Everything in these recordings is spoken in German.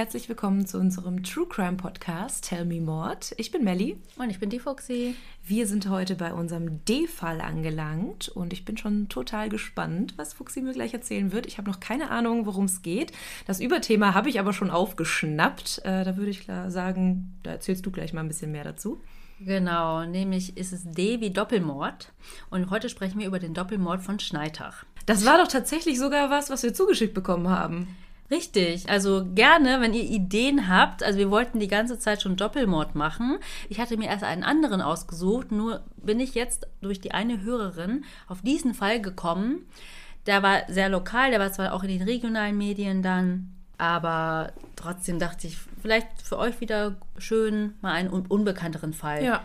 Herzlich willkommen zu unserem True Crime Podcast Tell Me Mord. Ich bin Melli. Und ich bin die Fuxi. Wir sind heute bei unserem D-Fall angelangt und ich bin schon total gespannt, was Fuxi mir gleich erzählen wird. Ich habe noch keine Ahnung, worum es geht. Das Überthema habe ich aber schon aufgeschnappt. Äh, da würde ich klar sagen, da erzählst du gleich mal ein bisschen mehr dazu. Genau, nämlich ist es D wie Doppelmord. Und heute sprechen wir über den Doppelmord von Schneitach. Das war doch tatsächlich sogar was, was wir zugeschickt bekommen haben. Richtig, also gerne, wenn ihr Ideen habt. Also wir wollten die ganze Zeit schon Doppelmord machen. Ich hatte mir erst einen anderen ausgesucht, nur bin ich jetzt durch die eine Hörerin auf diesen Fall gekommen. Der war sehr lokal, der war zwar auch in den regionalen Medien dann, aber trotzdem dachte ich, vielleicht für euch wieder schön, mal einen unbekannteren Fall ja.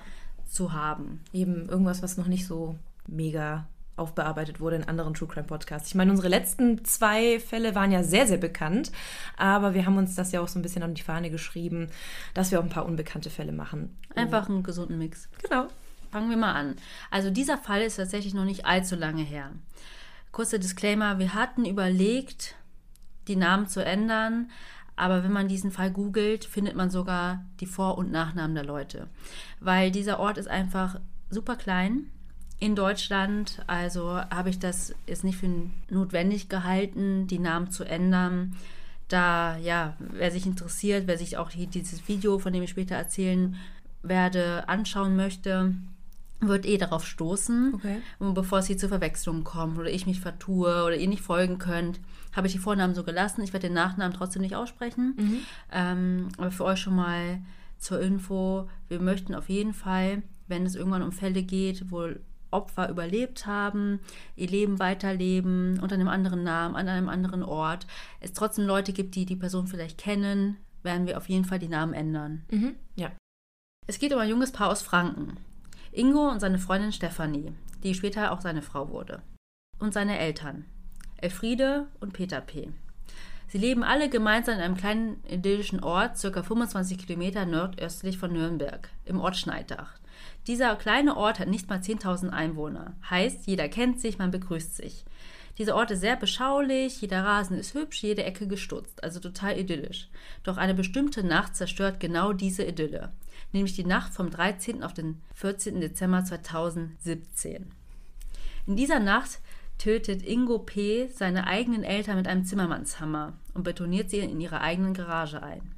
zu haben. Eben irgendwas, was noch nicht so mega aufbearbeitet wurde in anderen True Crime Podcasts. Ich meine, unsere letzten zwei Fälle waren ja sehr, sehr bekannt, aber wir haben uns das ja auch so ein bisschen an die Fahne geschrieben, dass wir auch ein paar unbekannte Fälle machen. Einfach einen gesunden Mix. Genau. Fangen wir mal an. Also dieser Fall ist tatsächlich noch nicht allzu lange her. Kurzer Disclaimer, wir hatten überlegt, die Namen zu ändern, aber wenn man diesen Fall googelt, findet man sogar die Vor- und Nachnamen der Leute. Weil dieser Ort ist einfach super klein in Deutschland. Also habe ich das jetzt nicht für notwendig gehalten, die Namen zu ändern. Da, ja, wer sich interessiert, wer sich auch hier dieses Video, von dem ich später erzählen werde, anschauen möchte, wird eh darauf stoßen. Okay. Und bevor es hier zur Verwechslung kommt oder ich mich vertue oder ihr nicht folgen könnt, habe ich die Vornamen so gelassen. Ich werde den Nachnamen trotzdem nicht aussprechen. Mhm. Ähm, aber für euch schon mal zur Info, wir möchten auf jeden Fall, wenn es irgendwann um Fälle geht, wo Opfer überlebt haben, ihr Leben weiterleben unter einem anderen Namen, an einem anderen Ort, es trotzdem Leute gibt, die die Person vielleicht kennen, werden wir auf jeden Fall die Namen ändern. Mhm, ja. Es geht um ein junges Paar aus Franken. Ingo und seine Freundin Stefanie, die später auch seine Frau wurde. Und seine Eltern, Elfriede und Peter P. Sie leben alle gemeinsam in einem kleinen idyllischen Ort, circa 25 Kilometer nordöstlich von Nürnberg, im Ort Schneidach. Dieser kleine Ort hat nicht mal 10.000 Einwohner. Heißt, jeder kennt sich, man begrüßt sich. Dieser Ort ist sehr beschaulich, jeder Rasen ist hübsch, jede Ecke gestutzt, also total idyllisch. Doch eine bestimmte Nacht zerstört genau diese Idylle, nämlich die Nacht vom 13. auf den 14. Dezember 2017. In dieser Nacht tötet Ingo P. seine eigenen Eltern mit einem Zimmermannshammer und betoniert sie in ihrer eigenen Garage ein.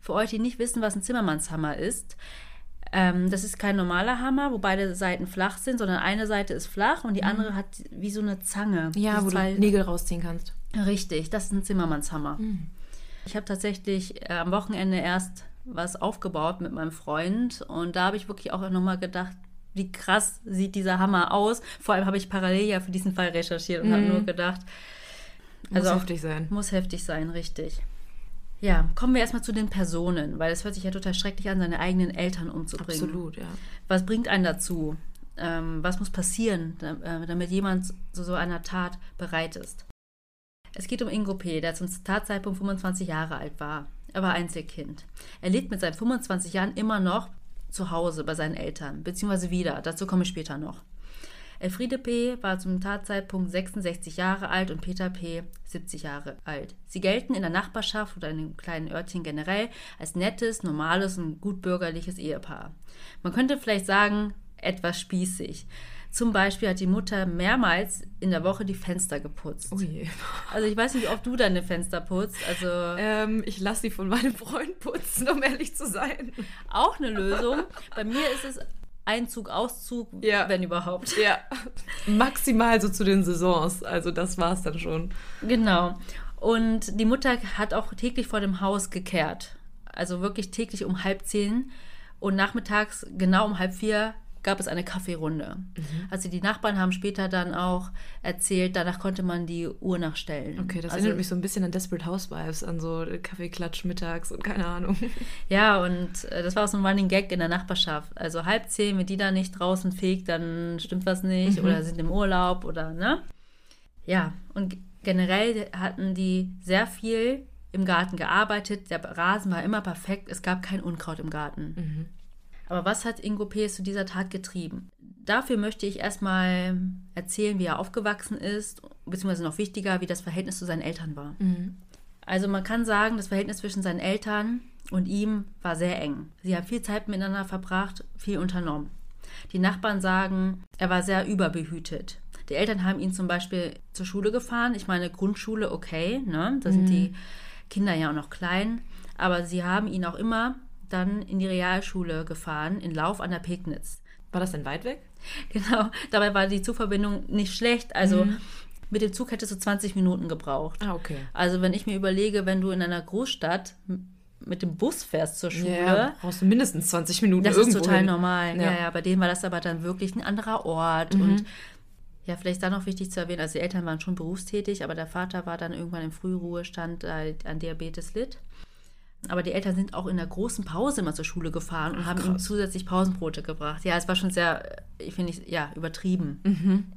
Für euch, die nicht wissen, was ein Zimmermannshammer ist, ähm, das ist kein normaler Hammer, wo beide Seiten flach sind, sondern eine Seite ist flach und die mhm. andere hat wie so eine Zange. Ja, wo du Nägel rausziehen kannst. Richtig, das ist ein Zimmermannshammer. Mhm. Ich habe tatsächlich äh, am Wochenende erst was aufgebaut mit meinem Freund und da habe ich wirklich auch nochmal gedacht, wie krass sieht dieser Hammer aus. Vor allem habe ich parallel ja für diesen Fall recherchiert und mhm. habe nur gedacht, also muss heftig sein. Muss heftig sein, richtig. Ja, kommen wir erstmal zu den Personen, weil es hört sich ja total schrecklich an, seine eigenen Eltern umzubringen. Absolut, ja. Was bringt einen dazu? Ähm, was muss passieren, äh, damit jemand zu so einer Tat bereit ist? Es geht um Ingo P., der zum Tatzeitpunkt 25 Jahre alt war. Er war Einzelkind. Er lebt mit seinen 25 Jahren immer noch zu Hause bei seinen Eltern, beziehungsweise wieder. Dazu komme ich später noch. Elfriede P. war zum Tatzeitpunkt 66 Jahre alt und Peter P. 70 Jahre alt. Sie gelten in der Nachbarschaft oder in dem kleinen Örtchen generell als nettes, normales und gutbürgerliches Ehepaar. Man könnte vielleicht sagen, etwas spießig. Zum Beispiel hat die Mutter mehrmals in der Woche die Fenster geputzt. Oh je. Also ich weiß nicht, ob du deine Fenster putzt. Also ähm, ich lasse sie von meinem Freund putzen, um ehrlich zu sein. Auch eine Lösung. Bei mir ist es Einzug, Auszug, ja. wenn überhaupt. Ja, maximal so zu den Saisons. Also das war es dann schon. Genau. Und die Mutter hat auch täglich vor dem Haus gekehrt. Also wirklich täglich um halb zehn. Und nachmittags genau um halb vier gab es eine Kaffeerunde. Mhm. Also die Nachbarn haben später dann auch erzählt, danach konnte man die Uhr nachstellen. Okay, das also, erinnert mich so ein bisschen an Desperate Housewives, an so Kaffeeklatsch mittags und keine Ahnung. Ja, und äh, das war auch so ein Running Gag in der Nachbarschaft. Also halb zehn, wenn die da nicht draußen fegt, dann stimmt was nicht mhm. oder sind im Urlaub oder ne? Ja, und generell hatten die sehr viel im Garten gearbeitet. Der Rasen war immer perfekt. Es gab kein Unkraut im Garten. Mhm. Aber was hat Ingo P. zu dieser Tat getrieben? Dafür möchte ich erstmal erzählen, wie er aufgewachsen ist, beziehungsweise noch wichtiger, wie das Verhältnis zu seinen Eltern war. Mhm. Also man kann sagen, das Verhältnis zwischen seinen Eltern und ihm war sehr eng. Sie haben viel Zeit miteinander verbracht, viel unternommen. Die Nachbarn sagen, er war sehr überbehütet. Die Eltern haben ihn zum Beispiel zur Schule gefahren. Ich meine, Grundschule, okay, ne? Da sind die Kinder ja auch noch klein. Aber sie haben ihn auch immer dann in die Realschule gefahren, in Lauf an der Pegnitz. War das denn weit weg? Genau, dabei war die Zugverbindung nicht schlecht. Also mit dem Zug hättest du 20 Minuten gebraucht. Ah, okay. Also wenn ich mir überlege, wenn du in einer Großstadt mit dem Bus fährst zur Schule, Ja, brauchst du mindestens 20 Minuten das ist total hin. normal. Ja. Ja. ja, bei denen war das aber dann wirklich ein anderer Ort. Und ja, vielleicht dann noch wichtig zu erwähnen, also die Eltern waren schon berufstätig, aber der Vater war dann irgendwann im Frühruhestand äh, an Diabetes litt. Aber die Eltern sind auch in der großen Pause immer zur Schule gefahren und haben ihm krass. zusätzlich Pausenbrote gebracht. Ja, es war schon sehr, äh, ich finde, ja, übertrieben.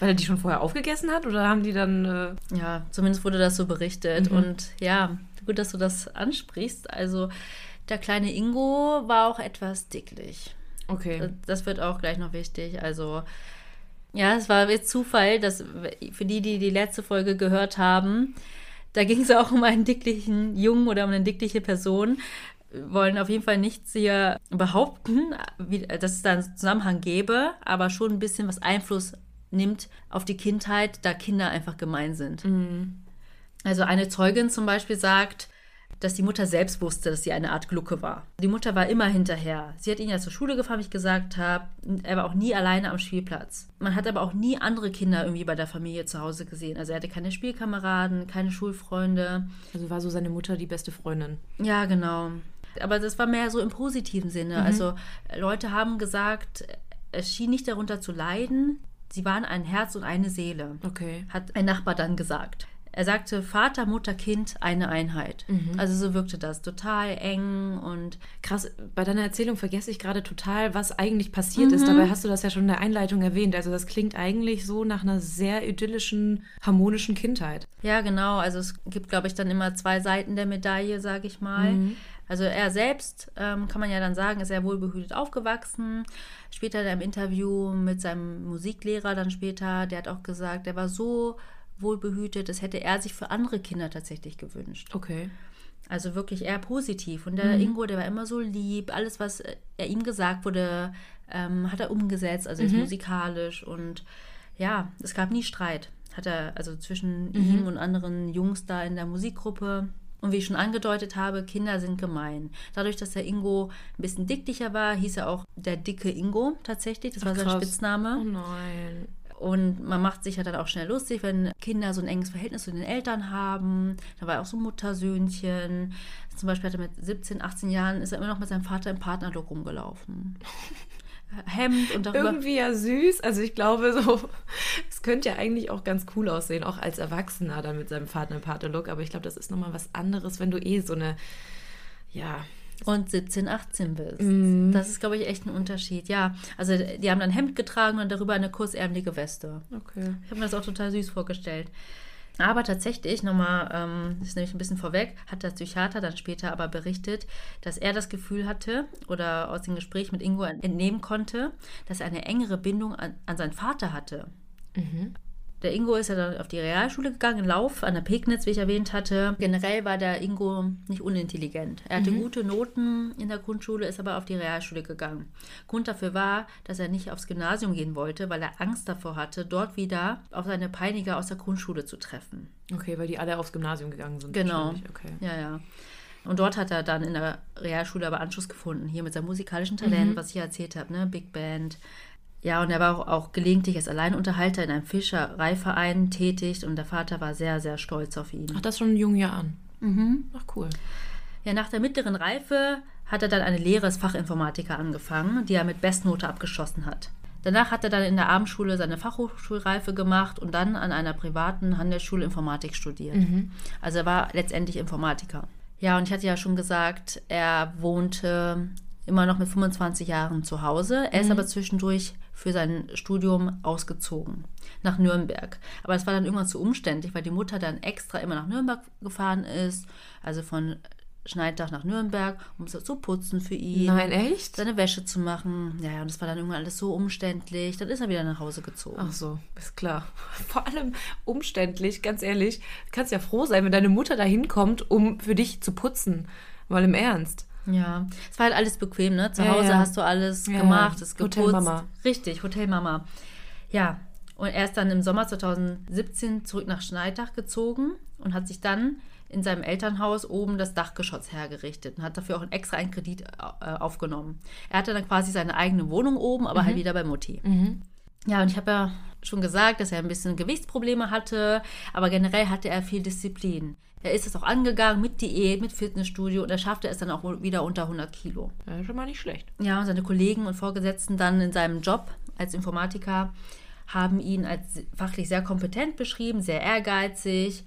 Weil er die schon vorher aufgegessen hat oder haben die dann. Äh, Ja, zumindest wurde das so berichtet. Mhm. Und ja, gut, dass du das ansprichst. Also der kleine Ingo war auch etwas dicklich. okay. Das wird auch gleich noch wichtig. Also ja, es war jetzt Zufall, dass für die, die die letzte Folge gehört haben, da ging es auch um einen dicklichen Jungen oder um eine dickliche Person. Wir wollen auf jeden Fall nichts hier behaupten, wie, dass es da einen Zusammenhang gäbe, aber schon ein bisschen was Einfluss nimmt auf die Kindheit, da Kinder einfach gemein sind. Also eine Zeugin zum Beispiel sagt, dass die Mutter selbst wusste, dass sie eine Art Glucke war. Die Mutter war immer hinterher. Sie hat ihn ja zur Schule gefahren, wie ich gesagt habe. Er war auch nie alleine am Spielplatz. Man hat aber auch nie andere Kinder irgendwie bei der Familie zu Hause gesehen. Also er hatte keine Spielkameraden, keine Schulfreunde. Also war so seine Mutter die beste Freundin. Ja, genau. Aber das war mehr so im positiven Sinne. Also äh, Leute haben gesagt, es schien nicht darunter zu leiden. Sie waren ein Herz und eine Seele Okay. hat ein Nachbar dann gesagt. Er sagte Vater, Mutter, Kind, eine Einheit. Also so wirkte das. Total eng und Krass, bei deiner Erzählung vergesse ich gerade total, was eigentlich passiert ist. Dabei hast du das ja schon in der Einleitung erwähnt. Also das klingt eigentlich so nach einer sehr idyllischen, harmonischen Kindheit. ja, genau. Also es gibt, glaube ich, dann immer zwei Seiten der Medaille, sage ich mal. Also er selbst, ähm, kann man ja dann sagen, ist sehr wohlbehütet aufgewachsen. Später in einem Interview mit seinem Musiklehrer dann später, der hat auch gesagt, er war so wohlbehütet, das hätte er sich für andere Kinder tatsächlich gewünscht. Okay. Also wirklich eher positiv. Und der Ingo, der war immer so lieb. Alles, was äh, er ihm gesagt wurde, ähm, hat er umgesetzt, also jetzt musikalisch. Und ja, es gab nie Streit. Hat er, also zwischen ihm und anderen Jungs da in der Musikgruppe. Und wie ich schon angedeutet habe, Kinder sind gemein. Dadurch, dass der Ingo ein bisschen dicklicher war, hieß er auch der dicke Ingo tatsächlich. Das war sein krass. Spitzname. Oh nein. Und man macht sich ja dann auch schnell lustig, wenn Kinder so ein enges Verhältnis zu den Eltern haben. Da war auch so ein Muttersöhnchen. Zum Beispiel hat er mit 17, 18 Jahren ist er immer noch mit seinem Vater im Partnerlook rumgelaufen. Hemd und darüber. Irgendwie ja süß. Also ich glaube so, es könnte ja eigentlich auch ganz cool aussehen, auch als Erwachsener dann mit seinem Vater im Pater-Look. Aber ich glaube, das ist nochmal was anderes, wenn du eh so eine, ja, und 17, 18 bist. Mhm. Das ist, glaube ich, echt ein Unterschied. Ja, also die haben dann Hemd getragen und darüber eine kurzärmelige Weste. okay. Ich habe mir das auch total süß vorgestellt. Aber tatsächlich, nochmal, ähm, das ist nämlich ein bisschen vorweg, hat der Psychiater dann später aber berichtet, dass er das Gefühl hatte oder aus dem Gespräch mit Ingo entnehmen konnte, dass er eine engere Bindung an, an seinen Vater hatte. Der Ingo ist ja dann auf die Realschule gegangen, in Lauf an der Pegnitz, wie ich erwähnt hatte. Generell war der Ingo nicht unintelligent. Er hatte gute Noten in der Grundschule, ist aber auf die Realschule gegangen. Grund dafür war, dass er nicht aufs Gymnasium gehen wollte, weil er Angst davor hatte, dort wieder auf seine Peiniger aus der Grundschule zu treffen. Okay, weil die alle aufs Gymnasium gegangen sind. Genau. Okay. Ja, ja. Und dort hat er dann in der Realschule aber Anschluss gefunden, hier mit seinem musikalischen Talent, was ich ja erzählt habe, ne? Big Band. Ja, und er war auch, auch gelegentlich als Alleinunterhalter in einem Fischereiverein tätig und der Vater war sehr, sehr stolz auf ihn. Ach, das schon in jungen Jahren. Mhm. Ach, cool. Ja, nach der mittleren Reife hat er dann eine Lehre als Fachinformatiker angefangen, die er mit Bestnote abgeschossen hat. Danach hat er dann in der Abendschule seine Fachhochschulreife gemacht und dann an einer privaten Handelsschule Informatik studiert. Also er war letztendlich Informatiker. Ja, und ich hatte ja schon gesagt, er wohnte immer noch mit 25 Jahren zu Hause. Er ist aber zwischendurch für sein Studium ausgezogen nach Nürnberg. Aber es war dann irgendwann zu umständlich, weil die Mutter dann extra immer nach Nürnberg gefahren ist, also von Schneidach nach Nürnberg, um es zu putzen für ihn. Nein, echt? Seine Wäsche zu machen. Ja, ja, und das war dann irgendwann alles so umständlich. Dann ist er wieder nach Hause gezogen. Ach so, ist klar. Vor allem umständlich, ganz ehrlich. Du kannst ja froh sein, wenn deine Mutter da hinkommt, um für dich zu putzen. Mal im Ernst. Ja, es war halt alles bequem, ne? Zu Ja, Hause ja. hast du alles Ja, gemacht, es geputzt. Hotelmama. Richtig, Hotelmama. Ja, und er ist dann im Sommer 2017 zurück nach Schneidach gezogen und hat sich dann in seinem Elternhaus oben das Dachgeschoss hergerichtet und hat dafür auch einen extra einen Kredit äh, aufgenommen. Er hatte dann quasi seine eigene Wohnung oben, aber halt wieder bei Mutti. Ja, und ich habe ja schon gesagt, dass er ein bisschen Gewichtsprobleme hatte, aber generell hatte er viel Disziplin. Er ist es auch angegangen mit Diät, mit Fitnessstudio und er schaffte es dann auch wieder unter 100 Kilo. Ja, schon mal nicht schlecht. Ja, und seine Kollegen und Vorgesetzten dann in seinem Job als Informatiker haben ihn als fachlich sehr kompetent beschrieben, sehr ehrgeizig,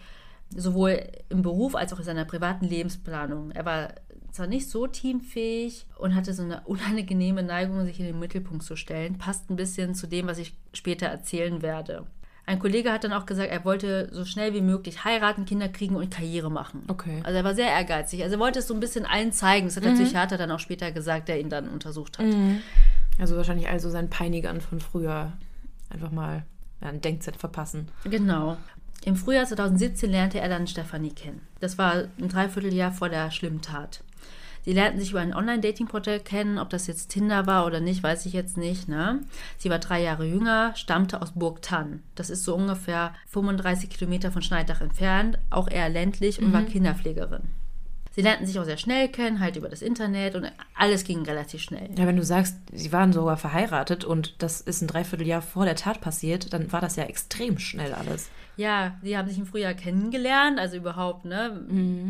sowohl im Beruf als auch in seiner privaten Lebensplanung. Er war zwar nicht so teamfähig und hatte so eine unangenehme Neigung, sich in den Mittelpunkt zu stellen. Passt ein bisschen zu dem, was ich später erzählen werde. Ein Kollege hat dann auch gesagt, er wollte so schnell wie möglich heiraten, Kinder kriegen und Karriere machen. Okay. Also er war sehr ehrgeizig. Also er wollte es so ein bisschen allen zeigen. Das hat der Psychiater dann auch später gesagt, der ihn dann untersucht hat. Also wahrscheinlich also seinen Peinigern von früher einfach mal ja, ein Denkzettel verpassen. Genau. Im Frühjahr 2017 lernte er dann Stefanie kennen. Das war ein Dreivierteljahr vor der schlimmen Sie lernten sich über ein Online-Dating-Portal kennen. Ob das jetzt Tinder war oder nicht, weiß ich jetzt nicht. Ne? Sie war drei Jahre jünger, stammte aus Burgtann. Das ist so ungefähr 35 Kilometer von Schneidach entfernt, auch eher ländlich und war Kinderpflegerin. Sie lernten sich auch sehr schnell kennen, halt über das Internet und alles ging relativ schnell. Ja, wenn du sagst, sie waren sogar verheiratet und das ist ein Dreivierteljahr vor der Tat passiert, dann war das ja extrem schnell alles. Ja, die haben sich im Frühjahr kennengelernt, also überhaupt, ne?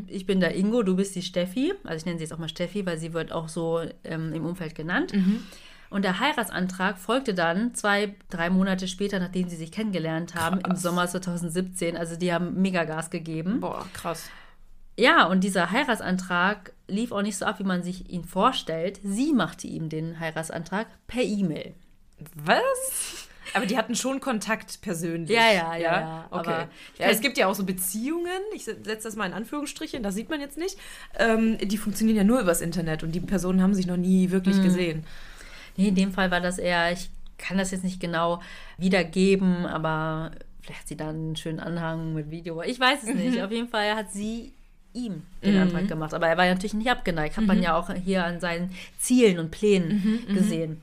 Ich bin der Ingo, du bist die Steffi. Also ich nenne sie jetzt auch mal Steffi, weil sie wird auch so ähm, im Umfeld genannt. Und der Heiratsantrag folgte dann zwei, drei Monate später, nachdem sie sich kennengelernt haben, im Sommer 2017. Also die haben mega Gas gegeben. Boah, krass. Ja, und dieser Heiratsantrag lief auch nicht so ab, wie man sich ihn vorstellt. Sie machte ihm den Heiratsantrag per E-Mail. Was? Aber die hatten schon Kontakt persönlich. Ja, ja, ja, ja, Okay. aber- ja, es gibt ja auch so Beziehungen, ich setze das mal in Anführungsstrichen, das sieht man jetzt nicht, ähm, die funktionieren ja nur übers Internet und die Personen haben sich noch nie Mhm. wirklich gesehen. Nee, in dem Fall war das eher, ich kann das jetzt nicht genau wiedergeben, aber vielleicht hat sie dann einen schönen Anhang mit Video. Ich weiß es nicht. Auf jeden Fall hat sie ihm den Antrag gemacht. Aber er war ja natürlich nicht abgeneigt. Hat man ja auch hier an seinen Zielen und Plänen gesehen.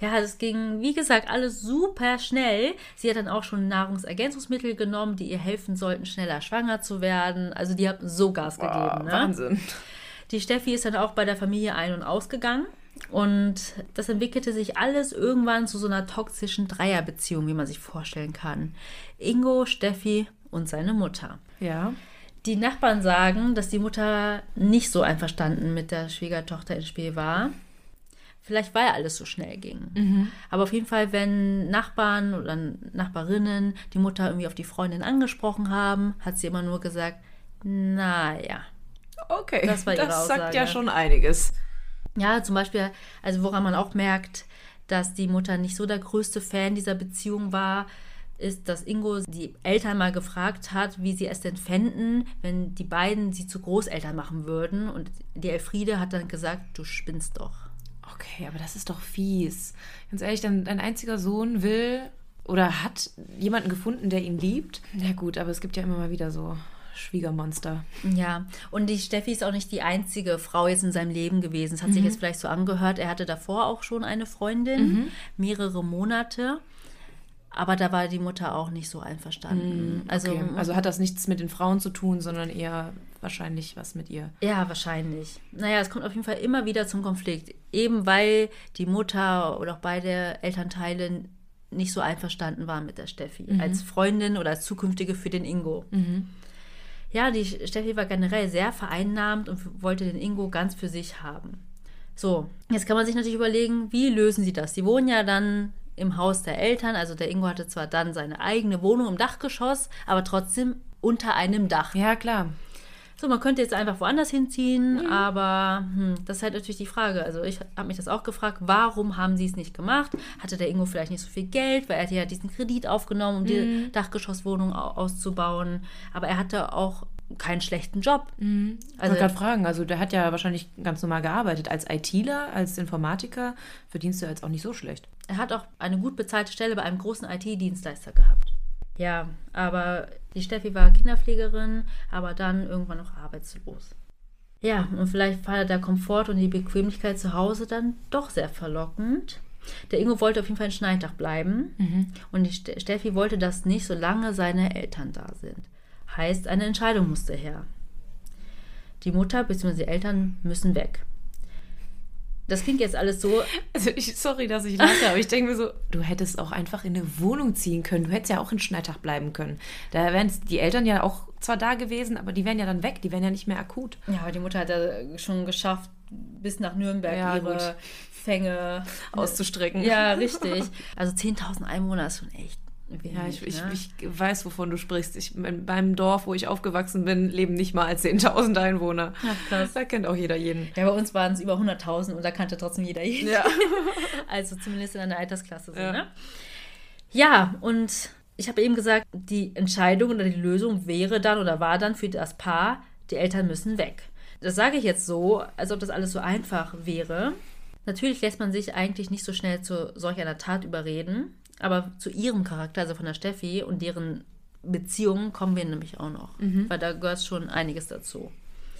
Ja, es ging, wie gesagt, alles super schnell. Sie hat dann auch schon Nahrungsergänzungsmittel genommen, die ihr helfen sollten, schneller schwanger zu werden. Also die hat so Gas gegeben. Ne? Wahnsinn. Die Steffi ist dann auch bei der Familie ein- und ausgegangen. Und das entwickelte sich alles irgendwann zu so einer toxischen Dreierbeziehung, wie man sich vorstellen kann. Ingo, Steffi und seine Mutter. Ja. Die Nachbarn sagen, dass die Mutter nicht so einverstanden mit der Schwiegertochter ins Spiel war. Vielleicht weil alles so schnell ging. Aber auf jeden Fall, wenn Nachbarn oder Nachbarinnen die Mutter irgendwie auf die Freundin angesprochen haben, hat sie immer nur gesagt, naja, Okay. Das war ihre Das sagt Aussage. ja schon einiges. Ja, zum Beispiel, also woran man auch merkt, dass die Mutter nicht so der größte Fan dieser Beziehung war, ist, dass Ingo die Eltern mal gefragt hat, wie sie es denn fänden, wenn die beiden sie zu Großeltern machen würden. Und die Elfriede hat dann gesagt, du spinnst doch. Okay, aber das ist doch fies. Ganz ehrlich, dein, dein einziger Sohn will oder hat jemanden gefunden, der ihn liebt. Ja gut, aber es gibt ja immer mal wieder so Schwiegermonster. Ja, und die Steffi ist auch nicht die einzige Frau jetzt in seinem Leben gewesen. Es hat sich jetzt vielleicht so angehört, er hatte davor auch schon eine Freundin, mehrere Monate. Aber da war die Mutter auch nicht so einverstanden. Also, Okay. Also hat das nichts mit den Frauen zu tun, sondern eher wahrscheinlich was mit ihr. ja, wahrscheinlich. Naja, es kommt auf jeden Fall immer wieder zum Konflikt. Eben weil die Mutter oder auch beide Elternteile nicht so einverstanden waren mit der Steffi. Als Freundin oder als zukünftige für den Ingo. Ja, die Steffi war generell sehr vereinnahmt und wollte den Ingo ganz für sich haben. So, jetzt kann man sich natürlich überlegen, wie lösen sie das? Die wohnen ja dann im Haus der Eltern, also der Ingo hatte zwar dann seine eigene Wohnung im Dachgeschoss, aber trotzdem unter einem Dach. Ja, klar. So, man könnte jetzt einfach woanders hinziehen, aber hm, das ist halt natürlich die Frage. Also ich habe mich das auch gefragt, warum haben sie es nicht gemacht? Hatte der Ingo vielleicht nicht so viel Geld, weil er hatte ja diesen Kredit aufgenommen, um die Dachgeschosswohnung au- auszubauen. Aber er hatte auch keinen schlechten Job. Mhm. Also, ich wollte gerade fragen, also der hat ja wahrscheinlich ganz normal gearbeitet. Als ITler, als Informatiker verdienst du jetzt auch nicht so schlecht. Er hat auch eine gut bezahlte Stelle bei einem großen IT-Dienstleister gehabt. Ja, aber die Steffi war Kinderpflegerin, aber dann irgendwann noch arbeitslos. Ja, und vielleicht war der Komfort und die Bequemlichkeit zu Hause dann doch sehr verlockend. Der Ingo wollte auf jeden Fall in Schneidach bleiben mhm. und die Steffi wollte das nicht, solange seine Eltern da sind. Heißt, eine Entscheidung musste her. Die Mutter bzw. die Eltern müssen weg. Das klingt jetzt alles so. Also ich, sorry, dass ich lache, aber ich denke mir so, du hättest auch einfach in eine Wohnung ziehen können. Du hättest ja auch in Schneidach bleiben können. Da wären die Eltern ja auch zwar da gewesen, aber die wären ja dann weg, die wären ja nicht mehr akut. Ja, aber die Mutter hat ja schon geschafft, bis nach Nürnberg ja, ihre gut. Fänge auszustrecken. Ja, richtig. Also 10.000 Einwohner ist schon echt Wenig, ja, ich, ne? ich, ich, weiß, wovon du sprichst. Ich, beim Dorf, wo ich aufgewachsen bin, leben nicht mal 10.000 Einwohner. Ach, krass. Da kennt auch jeder jeden. Ja, bei uns waren es über 100.000 und da kannte trotzdem jeder jeden. Ja. also zumindest in einer Altersklasse. So, ja. Ne? ja, und ich habe eben gesagt, die Entscheidung oder die Lösung wäre dann oder war dann für das Paar, die Eltern müssen weg. Das sage ich jetzt so, als ob das alles so einfach wäre. Natürlich lässt man sich eigentlich nicht so schnell zu solch einer Tat überreden. Aber zu ihrem Charakter, also von der Steffi und deren Beziehungen kommen wir nämlich auch noch. Mhm. Weil da gehört schon einiges dazu.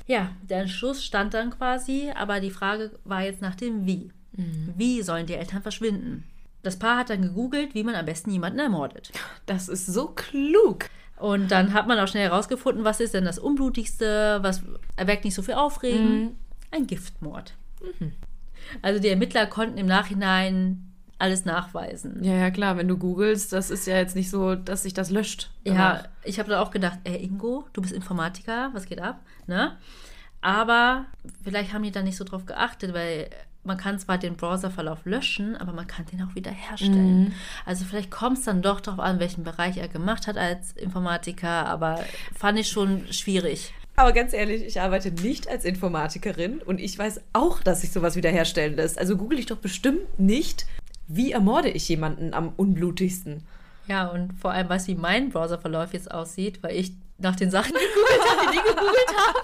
Ja, der Entschluss stand dann quasi, aber die Frage war jetzt nach dem Wie. Mhm. Wie sollen die Eltern verschwinden? Das Paar hat dann gegoogelt, wie man am besten jemanden ermordet. Das ist so klug. Und dann hat man auch schnell herausgefunden, was ist denn das Unblutigste, was erweckt nicht so viel Aufregen? Mhm. Ein Giftmord. Mhm. Also die Ermittler konnten im Nachhinein alles nachweisen. Ja, ja, klar, wenn du googelst, das ist ja jetzt nicht so, dass sich das löscht. Ja, ich habe da auch gedacht, ey Ingo, du bist Informatiker, was geht ab? Ne? Aber vielleicht haben die da nicht so drauf geachtet, weil man kann zwar den Browserverlauf löschen, aber man kann den auch wieder herstellen. Mhm. Also vielleicht kommt es dann doch darauf an, welchen Bereich er gemacht hat als Informatiker, aber fand ich schon schwierig. Aber ganz ehrlich, ich arbeite nicht als Informatikerin und ich weiß auch, dass sich sowas wiederherstellen lässt. Also google ich doch bestimmt nicht, wie ermorde ich jemanden am unblutigsten? Ja, und vor allem weiß, wie mein Browserverlauf jetzt aussieht, weil ich nach den Sachen gegoogelt habe, die die gegoogelt habe.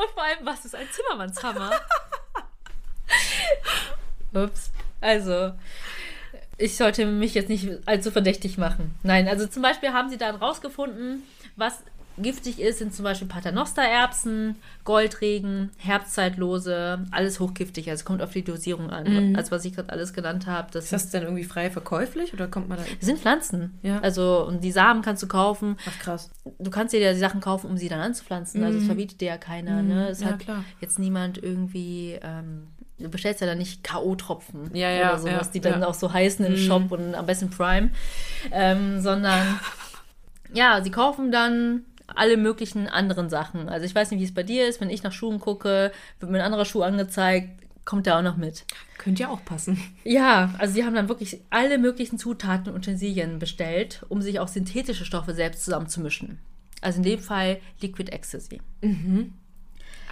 Und vor allem, was ist ein Zimmermannshammer? Ups. Also, ich sollte mich jetzt nicht allzu verdächtig machen. Nein, also zum Beispiel haben sie dann rausgefunden, was Giftig ist, sind zum Beispiel Paternostererbsen, Goldregen, Herbstzeitlose, alles hochgiftig. Also kommt auf die Dosierung an. Mhm. Also was ich gerade alles genannt habe. Das ist das denn irgendwie frei verkäuflich oder kommt man da? Das sind Pflanzen. Ja. Also und die Samen kannst du kaufen. Ach krass. Du kannst dir ja die Sachen kaufen, um sie dann anzupflanzen. Mhm. Also das verbietet dir ja keiner. Mhm. Ne? Es ja, hat klar. jetzt niemand irgendwie. Ähm, du bestellst ja dann nicht K.O.-Tropfen ja, ja, oder sowas, ja, die dann auch so heißen im mhm. Shop und am besten Prime, ähm, sondern ja, sie kaufen dann alle möglichen anderen Sachen. Also ich weiß nicht, wie es bei dir ist. Wenn ich nach Schuhen gucke, wird mir ein anderer Schuh angezeigt, kommt der auch noch mit. Könnte ja auch passen. Ja, also sie haben dann wirklich alle möglichen Zutaten und Utensilien bestellt, um sich auch synthetische Stoffe selbst zusammenzumischen. Also in dem Fall Liquid Ecstasy. Mhm.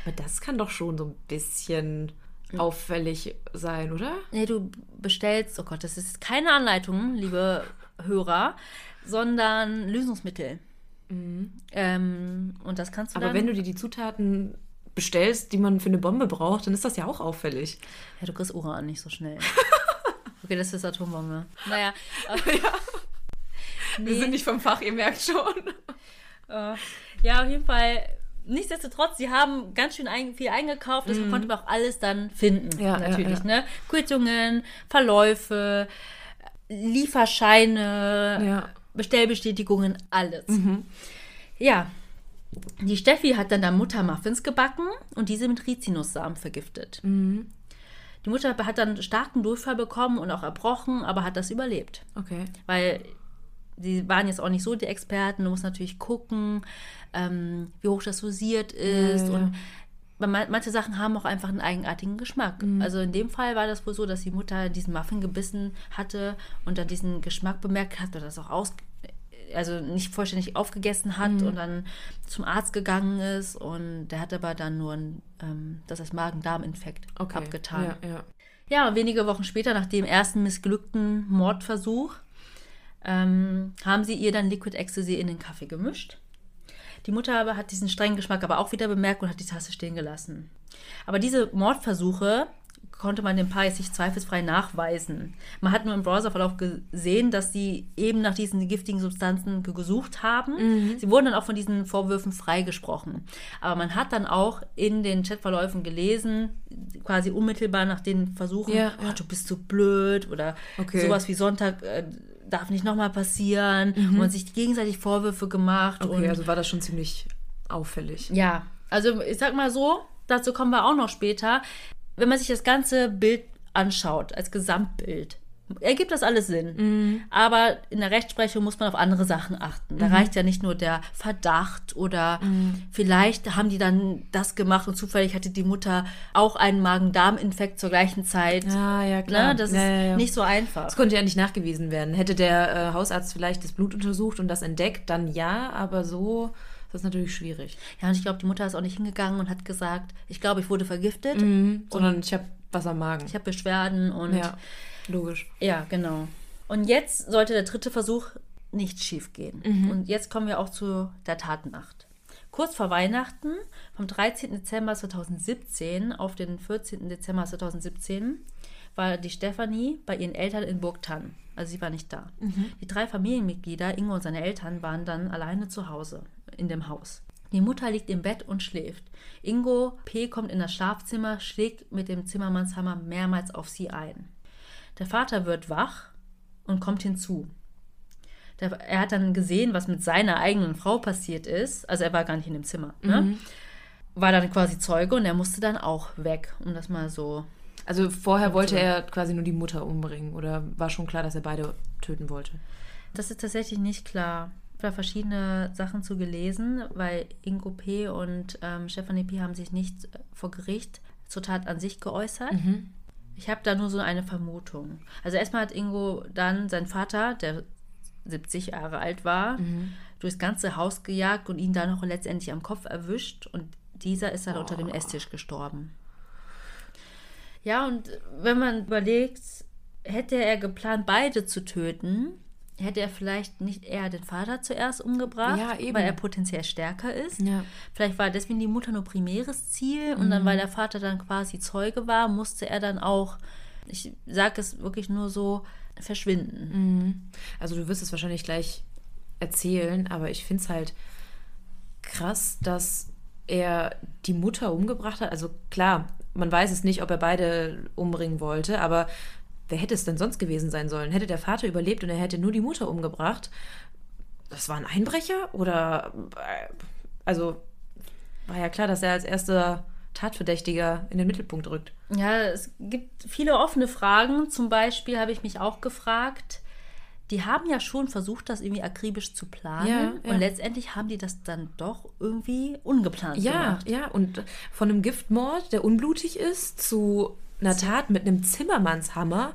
Aber das kann doch schon so ein bisschen auffällig sein, oder? Nee, du bestellst, oh Gott, das ist keine Anleitung, liebe Hörer, sondern Lösungsmittel. Mhm. Ähm, und das kannst du Aber dann, wenn du dir die Zutaten bestellst, die man für eine Bombe braucht, dann ist das ja auch auffällig. Ja, du kriegst Uran nicht so schnell. okay, das ist Atombombe. Naja. ja. Nee. Wir sind nicht vom Fach, ihr merkt schon. Uh, ja, auf jeden Fall. Nichtsdestotrotz, sie haben ganz schön ein, viel eingekauft, deshalb mm. konnte man auch alles dann finden. Ja, natürlich, ja, ja. ne? Quittungen, Verläufe, Lieferscheine, ja. Bestellbestätigungen, alles. Mhm. Ja, die Steffi hat dann der Mutter Muffins gebacken und diese mit Rizinussamen vergiftet. Mhm. Die Mutter hat dann starken Durchfall bekommen und auch erbrochen, aber hat das überlebt. Okay. Weil sie waren jetzt auch nicht so die Experten. Du musst natürlich gucken, ähm, wie hoch das dosiert ist. Ja, ja. Und manche Sachen haben auch einfach einen eigenartigen Geschmack. Mhm. Also in dem Fall war das wohl so, dass die Mutter diesen Muffin gebissen hatte und dann diesen Geschmack bemerkt hat oder das auch aus also nicht vollständig aufgegessen hat mhm. und dann zum Arzt gegangen ist und der hat aber dann nur ein, ähm, das als Magen-Darm-Infekt okay. abgetan. Ja, ja. ja, wenige Wochen später, nach dem ersten missglückten Mordversuch, ähm, haben sie ihr dann Liquid Ecstasy in den Kaffee gemischt. Die Mutter aber hat diesen strengen Geschmack aber auch wieder bemerkt und hat die Tasse stehen gelassen. Aber diese Mordversuche konnte man dem Paar jetzt nicht zweifelsfrei nachweisen. Man hat nur im Browserverlauf gesehen, dass sie eben nach diesen giftigen Substanzen gesucht haben. Mhm. Sie wurden dann auch von diesen Vorwürfen freigesprochen. Aber man hat dann auch in den Chatverläufen gelesen, quasi unmittelbar nach den Versuchen, ja. Oh, du bist so blöd oder okay. sowas wie Sonntag. Äh, darf nicht nochmal passieren mhm. und sich gegenseitig Vorwürfe gemacht. Okay, also war das schon ziemlich auffällig. Ja, also ich sag mal so, dazu kommen wir auch noch später wenn man sich das ganze Bild anschaut, als Gesamtbild, ergibt das alles Sinn. Mhm. Aber in der Rechtsprechung muss man auf andere Sachen achten. Da mhm. reicht ja nicht nur der Verdacht oder mhm. vielleicht haben die dann das gemacht und zufällig hatte die Mutter auch einen Magen-Darm-Infekt zur gleichen Zeit. Ja, ja, klar. Ne? Das ja, ist ja. nicht so einfach. Das konnte ja nicht nachgewiesen werden. Hätte der äh, Hausarzt vielleicht das Blut untersucht und das entdeckt, dann ja, aber so das ist natürlich schwierig. Ja, und ich glaube, die Mutter ist auch nicht hingegangen und hat gesagt, ich glaube, ich wurde vergiftet. Mhm, sondern ich habe was am Magen. Ich habe Beschwerden und. Ja, logisch. Ja, genau. Und jetzt sollte der dritte Versuch nicht schief gehen. Mhm. Und jetzt kommen wir auch zu der Tatnacht. Kurz vor Weihnachten, vom 13. Dezember 2017 auf den 14. Dezember 2017, war die Stefanie bei ihren Eltern in Burgtann. Also sie war nicht da. Mhm. Die drei Familienmitglieder, Ingo und seine Eltern, waren dann alleine zu Hause in dem Haus. Die Mutter liegt im Bett und schläft. Ingo P. kommt in das Schlafzimmer, schlägt mit dem Zimmermannshammer mehrmals auf sie ein. Der Vater wird wach und kommt hinzu. Der, er hat dann gesehen, was mit seiner eigenen Frau passiert ist. Also er war gar nicht in dem Zimmer. Ne? Mhm. War dann quasi Zeuge und er musste dann auch weg, um das mal so. Also vorher wollte er quasi nur die Mutter umbringen oder war schon klar, dass er beide töten wollte? Das ist tatsächlich nicht klar da verschiedene Sachen zu gelesen, weil Ingo P. und ähm, Stefanie P. haben sich nicht vor Gericht zur Tat an sich geäußert. Mhm. Ich habe da nur so eine Vermutung. Also erstmal hat Ingo dann seinen Vater, der 70 Jahre alt war, mhm. durchs ganze Haus gejagt und ihn dann noch letztendlich am Kopf erwischt und dieser ist dann oh. unter dem Esstisch gestorben. Ja, und wenn man überlegt, hätte er geplant, beide zu töten, hätte er vielleicht nicht eher den Vater zuerst umgebracht, ja, weil er potenziell stärker ist. Ja. Vielleicht war deswegen die Mutter nur primäres Ziel und mhm. dann, weil der Vater dann quasi Zeuge war, musste er dann auch, ich sage es wirklich nur so, verschwinden. Mhm. Also du wirst es wahrscheinlich gleich erzählen, aber ich finde es halt krass, dass er die Mutter umgebracht hat. Also klar, man weiß es nicht, ob er beide umbringen wollte, aber wer hätte es denn sonst gewesen sein sollen? Hätte der Vater überlebt und er hätte nur die Mutter umgebracht? Das war ein Einbrecher? Oder. Äh, also, war ja klar, dass er als erster Tatverdächtiger in den Mittelpunkt rückt. Ja, es gibt viele offene Fragen. Zum Beispiel habe ich mich auch gefragt, die haben ja schon versucht, das irgendwie akribisch zu planen. Ja, ja. Und letztendlich haben die das dann doch irgendwie ungeplant ja, gemacht. Ja, ja. Und von einem Giftmord, der unblutig ist, zu einer Tat mit einem Zimmermannshammer.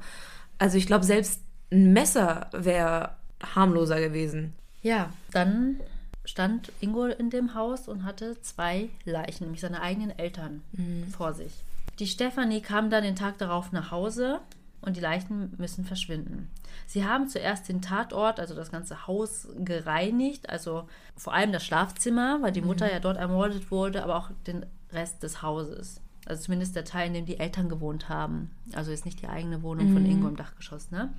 Also ich glaube, selbst ein Messer wäre harmloser gewesen. Ja, dann stand Ingo in dem Haus und hatte zwei Leichen, nämlich seine eigenen Eltern, mhm. vor sich. Die Stefanie kam dann den Tag darauf nach Hause und die Leichen müssen verschwinden. Sie haben zuerst den Tatort, also das ganze Haus, gereinigt, also vor allem das Schlafzimmer, weil die Mutter mhm. ja dort ermordet wurde, aber auch den Rest des Hauses. Also zumindest der Teil, in dem die Eltern gewohnt haben. Also ist nicht die eigene Wohnung mhm. von Ingo im Dachgeschoss. Ne?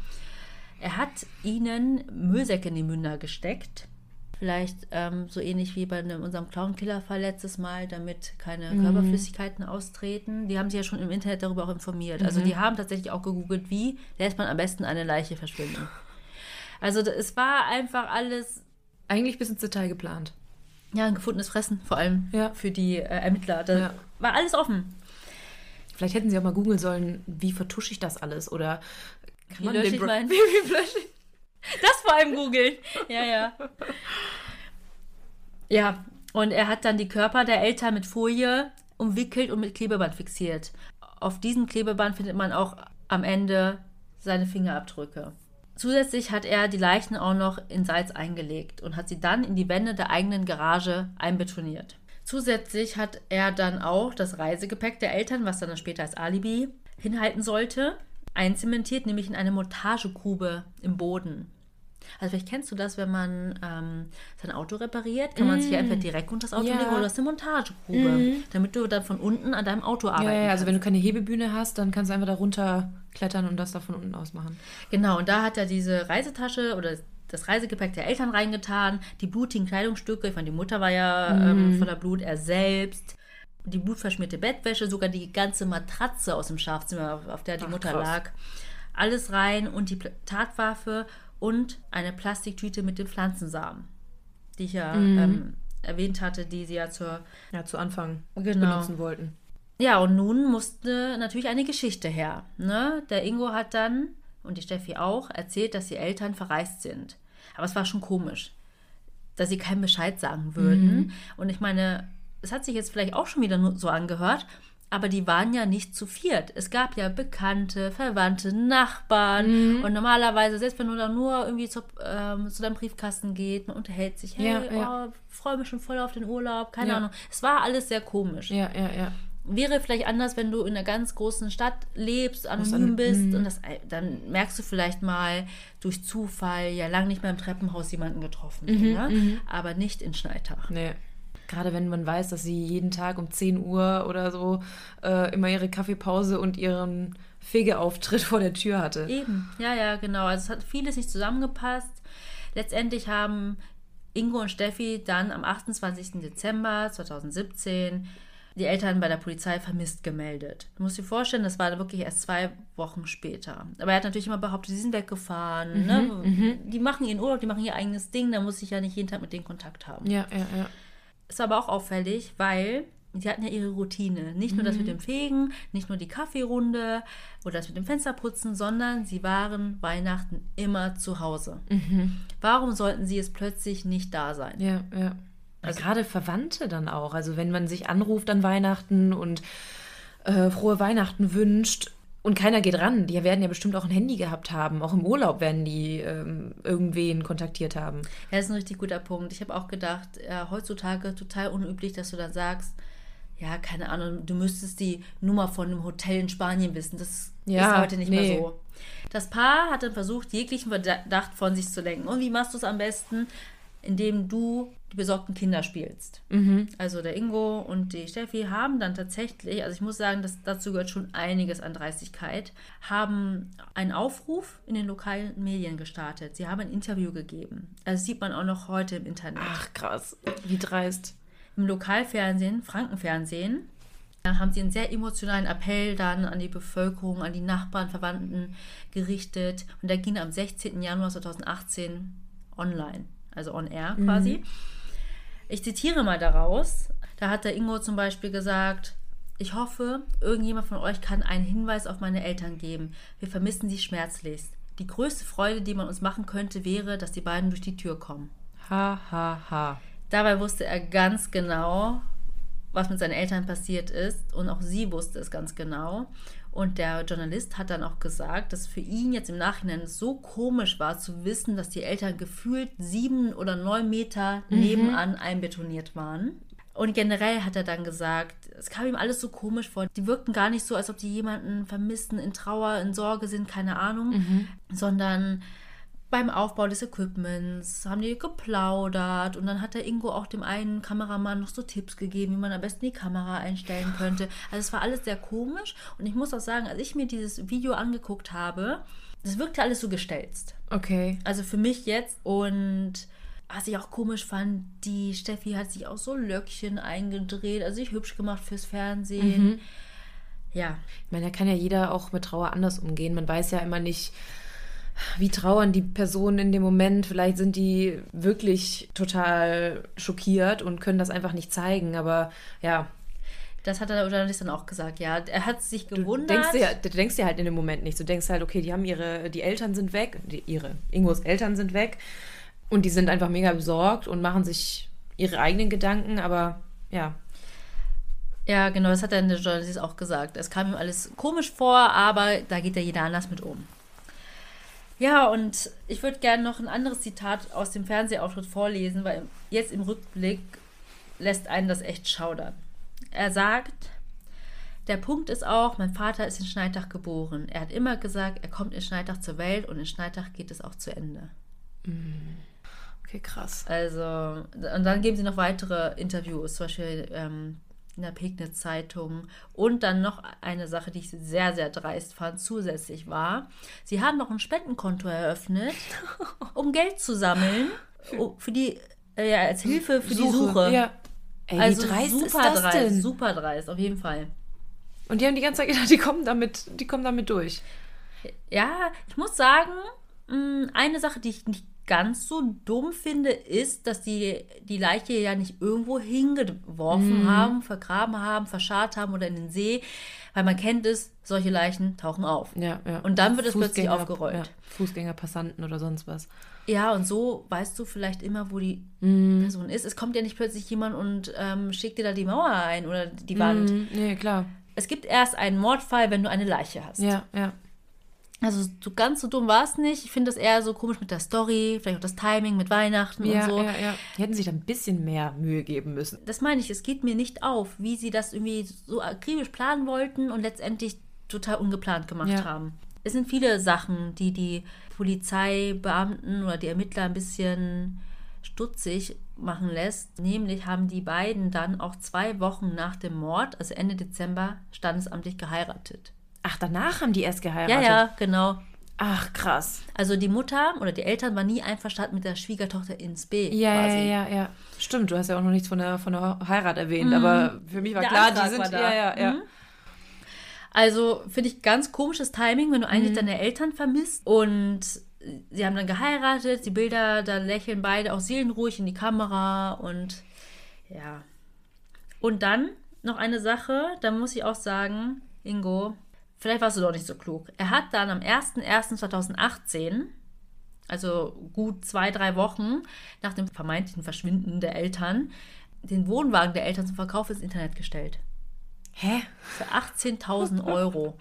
Er hat ihnen Müllsäcke in die Münder gesteckt. Vielleicht ähm, so ähnlich wie bei einem, unserem Clown-Killer-Fall letztes Mal, damit keine mhm. Körperflüssigkeiten austreten. Die haben sich ja schon im Internet darüber auch informiert. Also mhm. Also die haben tatsächlich auch gegoogelt, wie lässt man am besten eine Leiche verschwinden. Also es war einfach alles. Eigentlich bis ins Detail geplant. Ja, ein gefundenes Fressen, vor allem ja. für die äh, Ermittler. Da ja. war alles offen. Vielleicht hätten sie auch mal googeln sollen, wie vertusche ich das alles? Oder kann wie man lösche ich mein... Das vor allem googeln. Ja, ja. Ja, und er hat dann die Körper der Eltern mit Folie umwickelt und mit Klebeband fixiert. Auf diesem Klebeband findet man auch am Ende seine Fingerabdrücke. Zusätzlich hat er die Leichen auch noch in Salz eingelegt und hat sie dann in die Wände der eigenen Garage einbetoniert. Zusätzlich hat er dann auch das Reisegepäck der Eltern, was dann später als Alibi hinhalten sollte, einzementiert, nämlich in eine Montagegrube im Boden. Also vielleicht kennst du das, wenn man ähm, sein Auto repariert, kann man sich ja entweder direkt unter das Auto Mm. Ja. Mm. legen oder hast eine Montagegrube, damit du dann von unten an deinem Auto arbeiten Ja, ja, also wenn du keine Hebebühne hast, dann kannst du einfach da runter klettern und das da von unten aus machen. Genau, und da hat er diese Reisetasche oder das Reisegepäck der Eltern reingetan, die blutigen Kleidungsstücke, ich meine, die Mutter war ja Mhm. ähm, voller Blut, er selbst, die blutverschmierte Bettwäsche, sogar die ganze Matratze aus dem Schlafzimmer, auf, der die Ach, Mutter krass. lag. Alles rein und die Tatwaffe und eine Plastiktüte mit den Pflanzensamen, die ich ja Mhm. ähm, erwähnt hatte, die sie ja zur Ja, zu Anfang Genau. benutzen wollten. ja, und nun musste natürlich eine Geschichte her. Ne? Der Ingo hat dann, und die Steffi auch, erzählt, dass die Eltern verreist sind. Aber es war schon komisch, dass sie keinen Bescheid sagen würden. Und ich meine, es hat sich jetzt vielleicht auch schon wieder so angehört, aber die waren ja nicht zu viert. Es gab ja Bekannte, Verwandte, Nachbarn. Und normalerweise, selbst wenn du dann nur irgendwie zu, ähm, zu deinem Briefkasten geht, man unterhält sich, hey, Ja, ja. Oh, freue mich schon voll auf den Urlaub, keine Ja. Ahnung. Es war alles sehr komisch. Ja, ja, ja. Wäre vielleicht anders, wenn du in einer ganz großen Stadt lebst, anonym an- bist mhm. und das, dann merkst du vielleicht mal durch Zufall ja lang nicht mehr im Treppenhaus jemanden getroffen. Mhm, ne? Aber nicht in Schneitach. Nee. Gerade wenn man weiß, dass sie jeden Tag um 10 Uhr oder so äh, immer ihre Kaffeepause und ihren Fegeauftritt vor der Tür hatte. Eben, ja, ja, genau. Also es hat vieles nicht zusammengepasst. Letztendlich haben Ingo und Steffi dann am 28. Dezember 2017 die Eltern bei der Polizei vermisst gemeldet. Du musst dir vorstellen, das war wirklich erst zwei Wochen später. Aber er hat natürlich immer behauptet, sie sind weggefahren. ne? Die machen ihren Urlaub, die machen ihr eigenes Ding, da muss ich ja nicht jeden Tag mit denen Kontakt haben. Ja, ja, ja. Ist aber auch auffällig, weil sie hatten ja ihre Routine. Nicht nur das mit dem Fegen, nicht nur die Kaffeerunde oder das mit dem Fensterputzen, sondern sie waren Weihnachten immer zu Hause. Warum sollten sie jetzt plötzlich nicht da sein? Ja, ja. Also gerade Verwandte dann auch. Also wenn man sich anruft an Weihnachten und äh, frohe Weihnachten wünscht und keiner geht ran, die werden ja bestimmt auch ein Handy gehabt haben. Auch im Urlaub werden die ähm, irgendwen kontaktiert haben. Ja, das ist ein richtig guter Punkt. Ich habe auch gedacht, ja, heutzutage total unüblich, dass du dann sagst, ja, keine Ahnung, du müsstest die Nummer von einem Hotel in Spanien wissen. Das Ja, ist heute nicht nee. mehr so. Das Paar hat dann versucht, jeglichen Verdacht von sich zu lenken. Und wie machst du es am besten? Indem du die besorgten Kinder spielst. Also der Ingo und die Steffi haben dann tatsächlich, also ich muss sagen, dass dazu gehört schon einiges an Dreistigkeit, haben einen Aufruf in den lokalen Medien gestartet. Sie haben ein Interview gegeben. Also das sieht man auch noch heute im Internet. Ach krass, wie dreist. Im Lokalfernsehen, Frankenfernsehen, da haben sie einen sehr emotionalen Appell dann an die Bevölkerung, an die Nachbarn, Verwandten gerichtet. Und der ging am 16. Januar 2018 online, also on air quasi. Ich zitiere mal daraus. Da hat der Ingo zum Beispiel gesagt, ich hoffe, irgendjemand von euch kann einen Hinweis auf meine Eltern geben. Wir vermissen sie schmerzlichst. Die größte Freude, die man uns machen könnte, wäre, dass die beiden durch die Tür kommen. Ha, ha, ha. Dabei wusste er ganz genau, was mit seinen Eltern passiert ist und auch sie wusste es ganz genau. Und der Journalist hat dann auch gesagt, dass für ihn jetzt im Nachhinein so komisch war zu wissen, dass die Eltern gefühlt sieben oder neun Meter nebenan einbetoniert waren. Und generell hat er dann gesagt, es kam ihm alles so komisch vor. Die wirkten gar nicht so, als ob die jemanden vermissen, in Trauer, in Sorge sind, keine Ahnung, sondern beim Aufbau des Equipments haben die geplaudert und dann hat der Ingo auch dem einen Kameramann noch so Tipps gegeben, wie man am besten die Kamera einstellen könnte. Also es war alles sehr komisch und ich muss auch sagen, als ich mir dieses Video angeguckt habe, das wirkte alles so gestelzt. Okay. Also für mich jetzt und was ich auch komisch fand, die Steffi hat sich auch so Löckchen eingedreht, also sich hübsch gemacht fürs Fernsehen. Ja, Ich meine, da kann ja jeder auch mit Trauer anders umgehen. Man weiß ja immer nicht, wie trauern die Personen in dem Moment. Vielleicht sind die wirklich total schockiert und können das einfach nicht zeigen. Aber ja, das hat der Journalist dann auch gesagt. Ja, er hat sich du gewundert. denkst, dir, du denkst dir halt in dem Moment nicht. Du denkst halt, okay, die haben ihre, die Eltern sind weg, die, ihre, Ingos Eltern sind weg und die sind einfach mega besorgt und machen sich ihre eigenen Gedanken. Aber ja, Ja, genau, das hat dann der Journalist auch gesagt. Es kam ihm alles komisch vor, aber da geht ja jeder anders mit um. Ja, und ich würde gerne noch ein anderes Zitat aus dem Fernsehauftritt vorlesen, weil jetzt im Rückblick lässt einen das echt schaudern. Er sagt, der Punkt ist auch, mein Vater ist in Schneidach geboren. Er hat immer gesagt, er kommt in Schneidach zur Welt und in Schneidach geht es auch zu Ende. Okay, krass. Also, und dann geben sie noch weitere Interviews, zum Beispiel ähm, in der Pegnitz Zeitung. Und dann noch eine Sache, die ich sehr, sehr dreist fand, zusätzlich war, sie haben noch ein Spendenkonto eröffnet, um Geld zu sammeln, oh, für die, äh, ja, als Hilfe für die Suche. Ja. Ey, also super dreist, denn? super dreist, auf jeden Fall. Und die haben die ganze Zeit gedacht, die kommen damit, die kommen damit durch. Ja, ich muss sagen, mh, eine Sache, die ich nicht ganz so dumm finde, ist, dass die die Leiche ja nicht irgendwo hingeworfen Mhm. haben, vergraben haben, verscharrt haben oder in den See, weil man kennt es, solche Leichen tauchen auf. Ja, ja. Und dann wird es plötzlich aufgerollt. Ja, Fußgänger, Passanten oder sonst was. Ja, und so weißt du vielleicht immer, wo die Mhm. Person ist. Es kommt ja nicht plötzlich jemand und ähm, schickt dir da die Mauer ein oder die Wand. Mhm, nee, klar. Es gibt erst einen Mordfall, wenn du eine Leiche hast. Ja, ja. Also so ganz so dumm war es nicht. Ich finde das eher so komisch mit der Story, vielleicht auch das Timing mit Weihnachten Ja, und so. ja, ja. Die hätten sich da ein bisschen mehr Mühe geben müssen. Das meine ich, es geht mir nicht auf, wie sie das irgendwie so akribisch planen wollten und letztendlich total ungeplant gemacht Ja. haben. Es sind viele Sachen, die die Polizeibeamten oder die Ermittler ein bisschen stutzig machen lässt. Nämlich haben die beiden dann auch zwei Wochen nach dem Mord, also Ende Dezember, standesamtlich geheiratet. Ach, danach haben die erst geheiratet. Ja, ja, genau. Ach, krass. Also die Mutter oder die Eltern waren nie einverstanden mit der Schwiegertochter ins B. Ja, quasi. ja, ja, ja. Stimmt, du hast ja auch noch nichts von der, von der Heirat erwähnt, aber für mich war Der klar, Antrag die sind. Ja, ja, ja. Mhm. Also finde ich ganz komisches Timing, wenn du eigentlich Mhm. deine Eltern vermisst und sie haben dann geheiratet, die Bilder, da lächeln beide auch seelenruhig in die Kamera und ja. Und dann noch eine Sache, da muss ich auch sagen, Ingo, vielleicht warst du doch nicht so klug. Er hat dann am 01.01.2018, also gut zwei, drei Wochen nach dem vermeintlichen Verschwinden der Eltern, den Wohnwagen der Eltern zum Verkauf ins Internet gestellt. Hä? Für 18.000 Euro.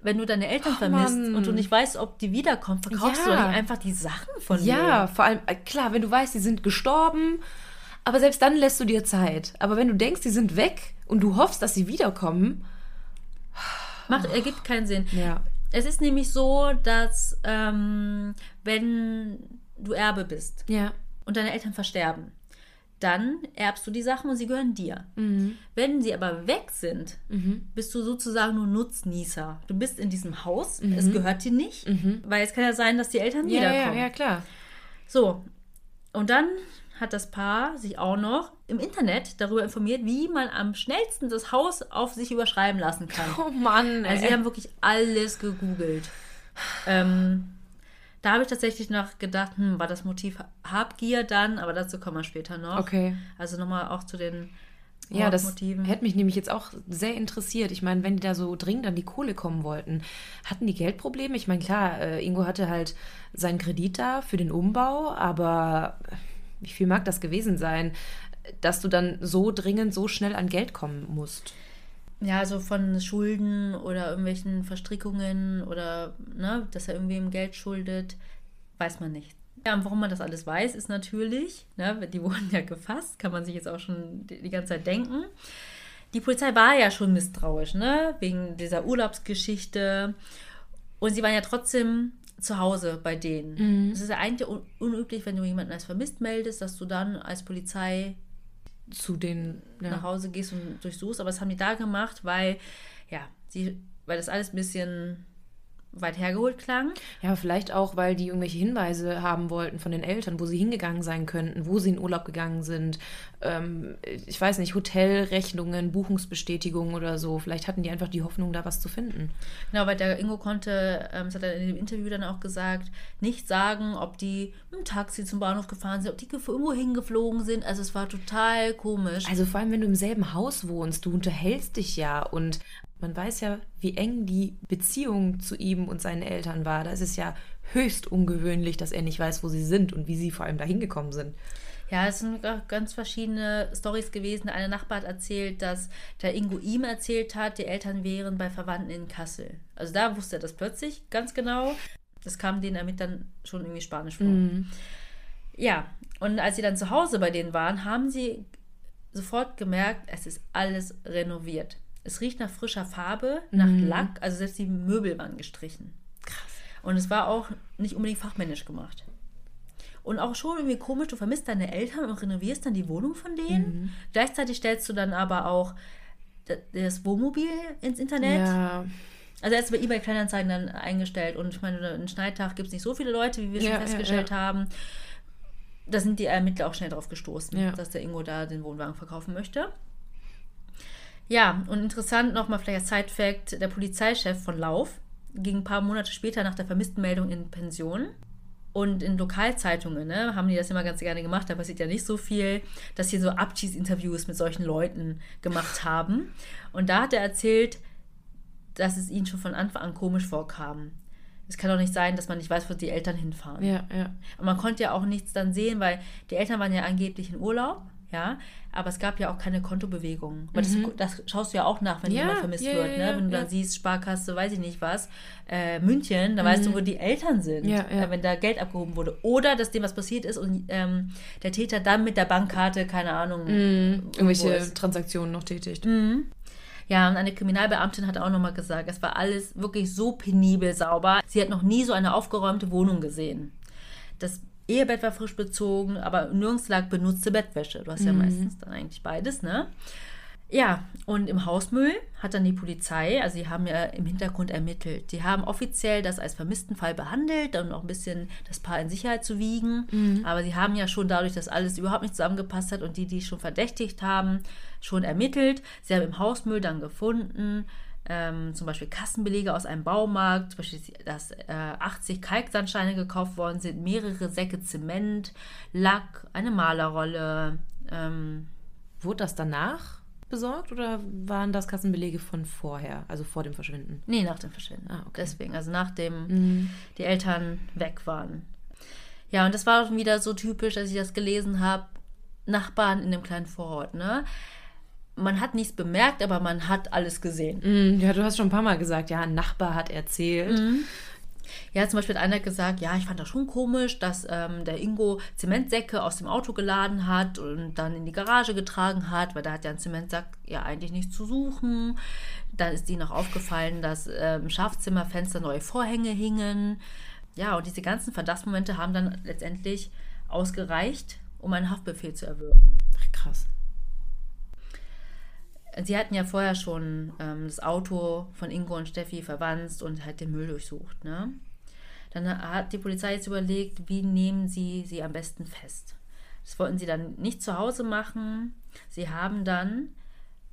Wenn du deine Eltern vermisst Mann. und du nicht weißt, ob die wiederkommen, verkaufst du Ja. doch nicht einfach die Sachen von Ja, denen. vor allem, äh, klar, wenn du weißt, die sind gestorben, aber selbst dann lässt du dir Zeit. Aber wenn du denkst, die sind weg und du hoffst, dass sie wiederkommen, Macht, ergibt keinen Sinn. ja. Es ist nämlich so, dass ähm, wenn du Erbe bist Ja. und deine Eltern versterben, dann erbst du die Sachen und sie gehören dir. Mhm. Wenn sie aber weg sind, bist du sozusagen nur Nutznießer. Du bist in diesem Haus, es gehört dir nicht, weil es kann ja sein, dass die Eltern Mhm. Ja, ja, wiederkommen. ja, klar. So, und dann hat das Paar sich auch noch im Internet darüber informiert, wie man am schnellsten das Haus auf sich überschreiben lassen kann. Oh Mann, ey. Also sie haben wirklich alles gegoogelt. Ähm, da habe ich tatsächlich noch gedacht, hm, war das Motiv Habgier dann, aber dazu kommen wir später noch. Okay. Also nochmal auch zu den Ja, das hätte mich nämlich jetzt auch sehr interessiert. Ich meine, wenn die da so dringend an die Kohle kommen wollten, hatten die Geldprobleme? Ich meine, klar, äh, Ingo hatte halt seinen Kredit da für den Umbau, aber wie viel mag das gewesen sein, dass du dann so dringend, so schnell an Geld kommen musst? Ja, so von Schulden oder irgendwelchen Verstrickungen oder ne, dass er irgendwem Geld schuldet, weiß man nicht. Ja, und warum man das alles weiß, ist natürlich, ne, die wurden ja gefasst, kann man sich jetzt auch schon die ganze Zeit denken. Die Polizei war ja schon misstrauisch, ne, wegen dieser Urlaubsgeschichte. Und sie waren ja trotzdem zu Hause bei denen. Es ist ja eigentlich un unüblich, wenn du jemanden als vermisst meldest, dass du dann als Polizei Zu den. nach Ja. Hause gehst und durchsuchst, aber das haben die da gemacht, weil, ja, sie, weil das alles ein bisschen weit hergeholt klang. ja, vielleicht auch, weil die irgendwelche Hinweise haben wollten von den Eltern, wo sie hingegangen sein könnten, wo sie in Urlaub gegangen sind. Ähm, ich weiß nicht, Hotelrechnungen, Buchungsbestätigungen oder so. Vielleicht hatten die einfach die Hoffnung, da was zu finden. Genau, weil der Ingo konnte, ähm, das hat er in dem Interview dann auch gesagt, nicht sagen, ob die mit dem Taxi zum Bahnhof gefahren sind, ob die irgendwo hingeflogen sind. Also es war total komisch. Also vor allem, wenn du im selben Haus wohnst, du unterhältst dich ja und man weiß ja, wie eng die Beziehung zu ihm und seinen Eltern war. Da ist es ja höchst ungewöhnlich, dass er nicht weiß, wo sie sind und wie sie vor allem da hingekommen sind. Ja, es sind ga- ganz verschiedene Stories gewesen. Eine Nachbar hat erzählt, dass der Ingo ihm erzählt hat, die Eltern wären bei Verwandten in Kassel. Also da wusste er das plötzlich ganz genau. Das kam denen damit dann schon irgendwie spanisch vor. Ja, und als sie dann zu Hause bei denen waren, haben sie sofort gemerkt, es ist alles renoviert. Es riecht nach frischer Farbe, nach Lack, also selbst die Möbel waren gestrichen. Krass. Und es war auch nicht unbedingt fachmännisch gemacht. Und auch schon irgendwie komisch, du vermisst deine Eltern und renovierst dann die Wohnung von denen. Mhm. Gleichzeitig stellst du dann aber auch das Wohnmobil ins Internet. Ja. Also er ist bei eBay Kleinanzeigen dann eingestellt und ich meine, einen Schneidtag gibt es nicht so viele Leute, wie wir schon Ja, ja, festgestellt ja. haben. Da sind die Ermittler auch schnell drauf gestoßen, Ja. dass der Ingo da den Wohnwagen verkaufen möchte. Ja, und interessant nochmal vielleicht als Side-Fact, der Polizeichef von Lauf ging ein paar Monate später nach der vermissten Meldung in Pension. Und in Lokalzeitungen ne, haben die das immer ganz gerne gemacht, da passiert ja nicht so viel, dass sie so Abschiedsinterviews mit solchen Leuten gemacht haben. Und da hat er erzählt, dass es ihnen schon von Anfang an komisch vorkam. Es kann doch nicht sein, dass man nicht weiß, wo die Eltern hinfahren. Ja, ja. Und man konnte ja auch nichts dann sehen, weil die Eltern waren ja angeblich in Urlaub, ja, aber es gab ja auch keine Kontobewegungen. Aber das, das schaust du ja auch nach, wenn Mhm. Ja, jemand vermisst ja, wird, ja, ne? Wenn du dann siehst, Sparkasse, weiß ich nicht was, äh, München, dann weißt du, wo die Eltern sind, Mhm. Äh, wenn da Geld abgehoben wurde. Oder dass dem was passiert ist und ähm, der Täter dann mit der Bankkarte, keine Ahnung, Mhm. Irgendwelche ist. Transaktionen noch tätigt. Ja, und eine Kriminalbeamtin hat auch nochmal gesagt, es war alles wirklich so penibel sauber. Sie hat noch nie so eine aufgeräumte Wohnung gesehen. Das Ehebett war frisch bezogen, aber nirgends lag benutzte Bettwäsche. Du hast ja meistens dann eigentlich beides, ne? Ja, und im Hausmüll hat dann die Polizei, also die haben ja im Hintergrund ermittelt. Die haben offiziell das als vermissten Fall behandelt und auch ein bisschen das Paar in Sicherheit zu wiegen. Aber sie haben ja schon dadurch, dass alles überhaupt nicht zusammengepasst hat und die, die schon verdächtigt haben, schon ermittelt. Sie haben im Hausmüll dann gefunden, ähm, zum Beispiel Kassenbelege aus einem Baumarkt, zum Beispiel, dass äh, 80 Kalksandsteine gekauft worden sind, mehrere Säcke Zement, Lack, eine Malerrolle, ähm, Wurde das danach besorgt oder waren das Kassenbelege von vorher, also vor dem Verschwinden? Nee, nach dem Verschwinden. Ah, okay. Deswegen, also nachdem die Eltern weg waren. Ja, und das war auch wieder so typisch, als ich das gelesen habe. Nachbarn in dem kleinen Vorort, ne? Man hat nichts bemerkt, aber man hat alles gesehen. Mhm, Ja, du hast schon ein paar Mal gesagt, ja, ein Nachbar hat erzählt. Ja, zum Beispiel hat einer gesagt, ja, ich fand das schon komisch, dass ähm, der Ingo Zementsäcke aus dem Auto geladen hat und dann in die Garage getragen hat, weil da hat ja ein Zementsack ja eigentlich nichts zu suchen. Dann ist ihnen noch aufgefallen, dass ähm, im Schlafzimmerfenster neue Vorhänge hingen. Ja, und diese ganzen Verdachtsmomente haben dann letztendlich ausgereicht, um einen Haftbefehl zu erwirken. Ach, krass. Sie hatten ja vorher schon ähm, das Auto von Ingo und Steffi verwandt und halt den Müll durchsucht. Ne? Dann hat die Polizei jetzt überlegt, wie nehmen sie sie am besten fest. Das wollten sie dann nicht zu Hause machen. Sie haben dann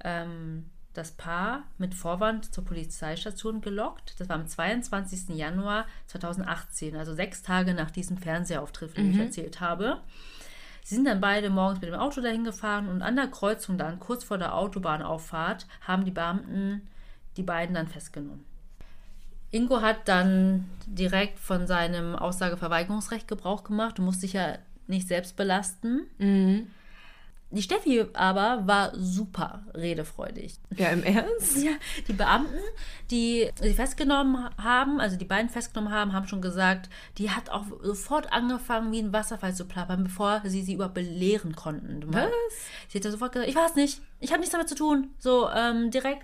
ähm, das Paar mit Vorwand zur Polizeistation gelockt. Das war am 22. Januar 2018, also sechs Tage nach diesem Fernsehauftritt, von dem ich erzählt habe. Sie sind dann beide morgens mit dem Auto dahin gefahren und an der Kreuzung dann, kurz vor der Autobahnauffahrt, haben die Beamten die beiden dann festgenommen. Ingo hat dann direkt von seinem Aussageverweigerungsrecht Gebrauch gemacht. Du musst dich ja nicht selbst belasten. Die Steffi aber war super redefreudig. Ja, im Ernst? Ja, die Beamten, die sie festgenommen haben, also die beiden festgenommen haben, haben schon gesagt, die hat auch sofort angefangen, wie ein Wasserfall zu plappern, bevor sie sie überhaupt belehren konnten. Meinst- Sie hat ja sofort gesagt, ich weiß nicht, ich habe nichts damit zu tun. So ähm, direkt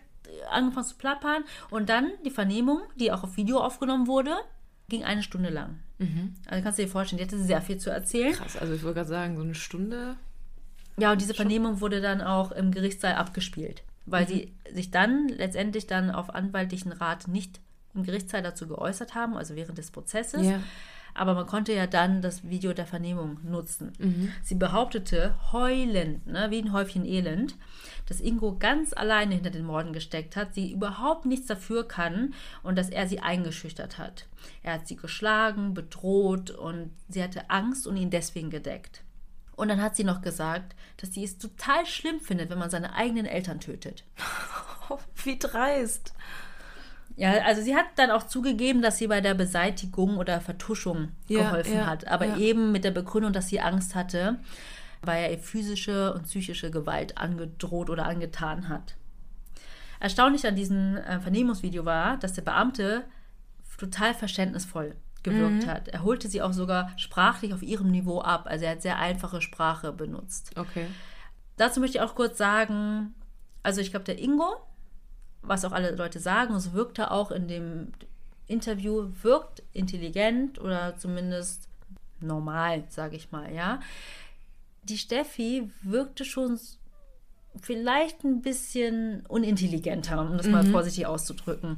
angefangen zu plappern. Und dann die Vernehmung, die auch auf Video aufgenommen wurde, ging eine Stunde lang. Also kannst du dir vorstellen, die hatte sehr viel zu erzählen. Krass, also ich wollte gerade sagen, so eine Stunde. Ja, und diese Vernehmung wurde dann auch im Gerichtssaal abgespielt, weil sie sich dann letztendlich dann auf anwaltlichen Rat nicht im Gerichtssaal dazu geäußert haben, also während des Prozesses. Ja. Aber man konnte ja dann das Video der Vernehmung nutzen. Sie behauptete heulend, ne, wie ein Häufchen Elend, dass Ingo ganz alleine hinter den Morden gesteckt hat, sie überhaupt nichts dafür kann und dass er sie eingeschüchtert hat. Er hat sie geschlagen, bedroht und sie hatte Angst und ihn deswegen gedeckt. Und dann hat sie noch gesagt, dass sie es total schlimm findet, wenn man seine eigenen Eltern tötet. Wie dreist. Ja, also sie hat dann auch zugegeben, dass sie bei der Beseitigung oder Vertuschung Ja, geholfen ja, hat, aber ja. eben mit der Begründung, dass sie Angst hatte, weil er ihr physische und psychische Gewalt angedroht oder angetan hat. Erstaunlich an diesem äh, Vernehmungsvideo war, dass der Beamte total verständnisvoll gewirkt Mhm. hat. Er holte sie auch sogar sprachlich auf ihrem Niveau ab. Also er hat sehr einfache Sprache benutzt. Okay. Dazu möchte ich auch kurz sagen, also ich glaube, der Ingo, was auch alle Leute sagen, und so wirkt er auch in dem Interview, wirkt intelligent oder zumindest normal, sage ich mal, ja. Die Steffi wirkte schon vielleicht ein bisschen unintelligenter, um das mal Mhm. vorsichtig auszudrücken.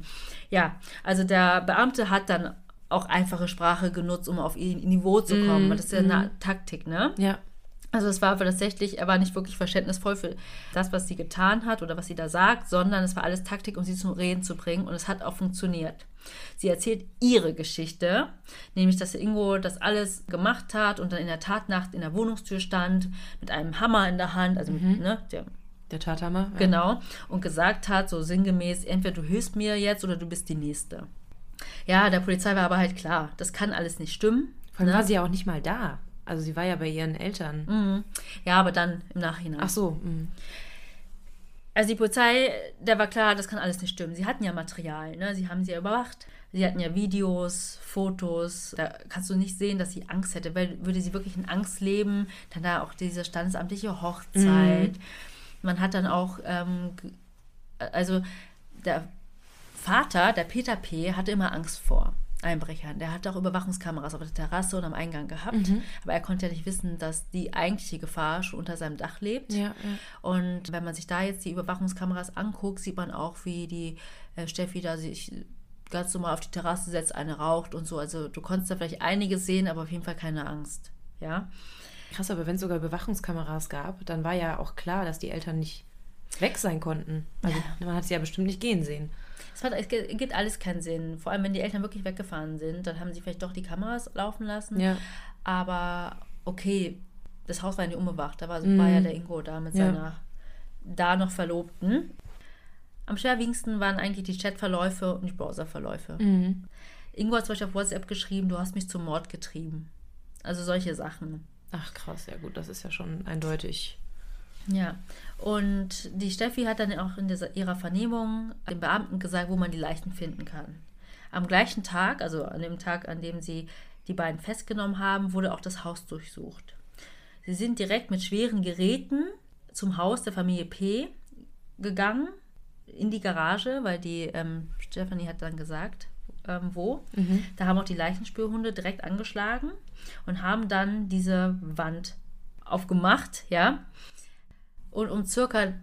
Ja, also der Beamte hat dann auch einfache Sprache genutzt, um auf ihr Niveau zu kommen. weil Das ist ja eine Taktik, ne? Ja. Also es war tatsächlich, er war nicht wirklich verständnisvoll für das, was sie getan hat oder was sie da sagt, sondern es war alles Taktik, um sie zum Reden zu bringen und es hat auch funktioniert. Sie erzählt ihre Geschichte, nämlich, dass Ingo das alles gemacht hat und dann in der Tatnacht in der Wohnungstür stand mit einem Hammer in der Hand, also mit, ne, der Der Tathammer. Ja. Genau. Und gesagt hat, so sinngemäß, entweder du hilfst mir jetzt oder du bist die Nächste. Ja, der Polizei war aber halt klar, das kann alles nicht stimmen. Vor allem war sie ja auch nicht mal da. Also sie war ja bei ihren Eltern. Ja, aber dann im Nachhinein. Ach so. mm. Also die Polizei, der war klar, das kann alles nicht stimmen. Sie hatten ja Material, ne? Sie haben sie ja überwacht. Sie hatten ja Videos, Fotos. Da kannst du nicht sehen, dass sie Angst hätte. Weil würde sie wirklich in Angst leben, dann da auch diese standesamtliche Hochzeit. Man hat dann auch, ähm, also der Vater, der Peter P., hatte immer Angst vor Einbrechern. Der hatte auch Überwachungskameras auf der Terrasse und am Eingang gehabt. Aber er konnte ja nicht wissen, dass die eigentliche Gefahr schon unter seinem Dach lebt. Ja, ja. Und wenn man sich da jetzt die Überwachungskameras anguckt, sieht man auch, wie die äh, Steffi da sich ganz normal auf die Terrasse setzt, eine raucht und so. Also du konntest da vielleicht einiges sehen, aber auf jeden Fall keine Angst. Ja. Krass, aber wenn es sogar Überwachungskameras gab, dann war ja auch klar, dass die Eltern nicht weg sein konnten. Also man hat sie ja bestimmt nicht gehen sehen. Es, hat, es gibt alles keinen Sinn. Vor allem, wenn die Eltern wirklich weggefahren sind, dann haben sie vielleicht doch die Kameras laufen lassen. Ja. Aber okay, das Haus war ja nicht unbewacht. Da war, war ja der Ingo da mit Mhm. Ja. seiner da noch Verlobten. Am schwerwiegendsten waren eigentlich die Chatverläufe und die Browserverläufe. Mhm. Ingo hat zum Beispiel auf WhatsApp geschrieben, du hast mich zum Mord getrieben. Also solche Sachen. Ach krass, ja gut, das ist ja schon eindeutig. Ja, und die Steffi hat dann auch in dieser, ihrer Vernehmung den Beamten gesagt, wo man die Leichen finden kann. Am gleichen Tag, also an dem Tag, an dem sie die beiden festgenommen haben, wurde auch das Haus durchsucht. Sie sind direkt mit schweren Geräten zum Haus der Familie P. gegangen, in die Garage, weil die ähm, Stephanie hat dann gesagt, ähm, wo. Da haben auch die Leichenspürhunde direkt angeschlagen und haben dann diese Wand aufgemacht, ja. Und um circa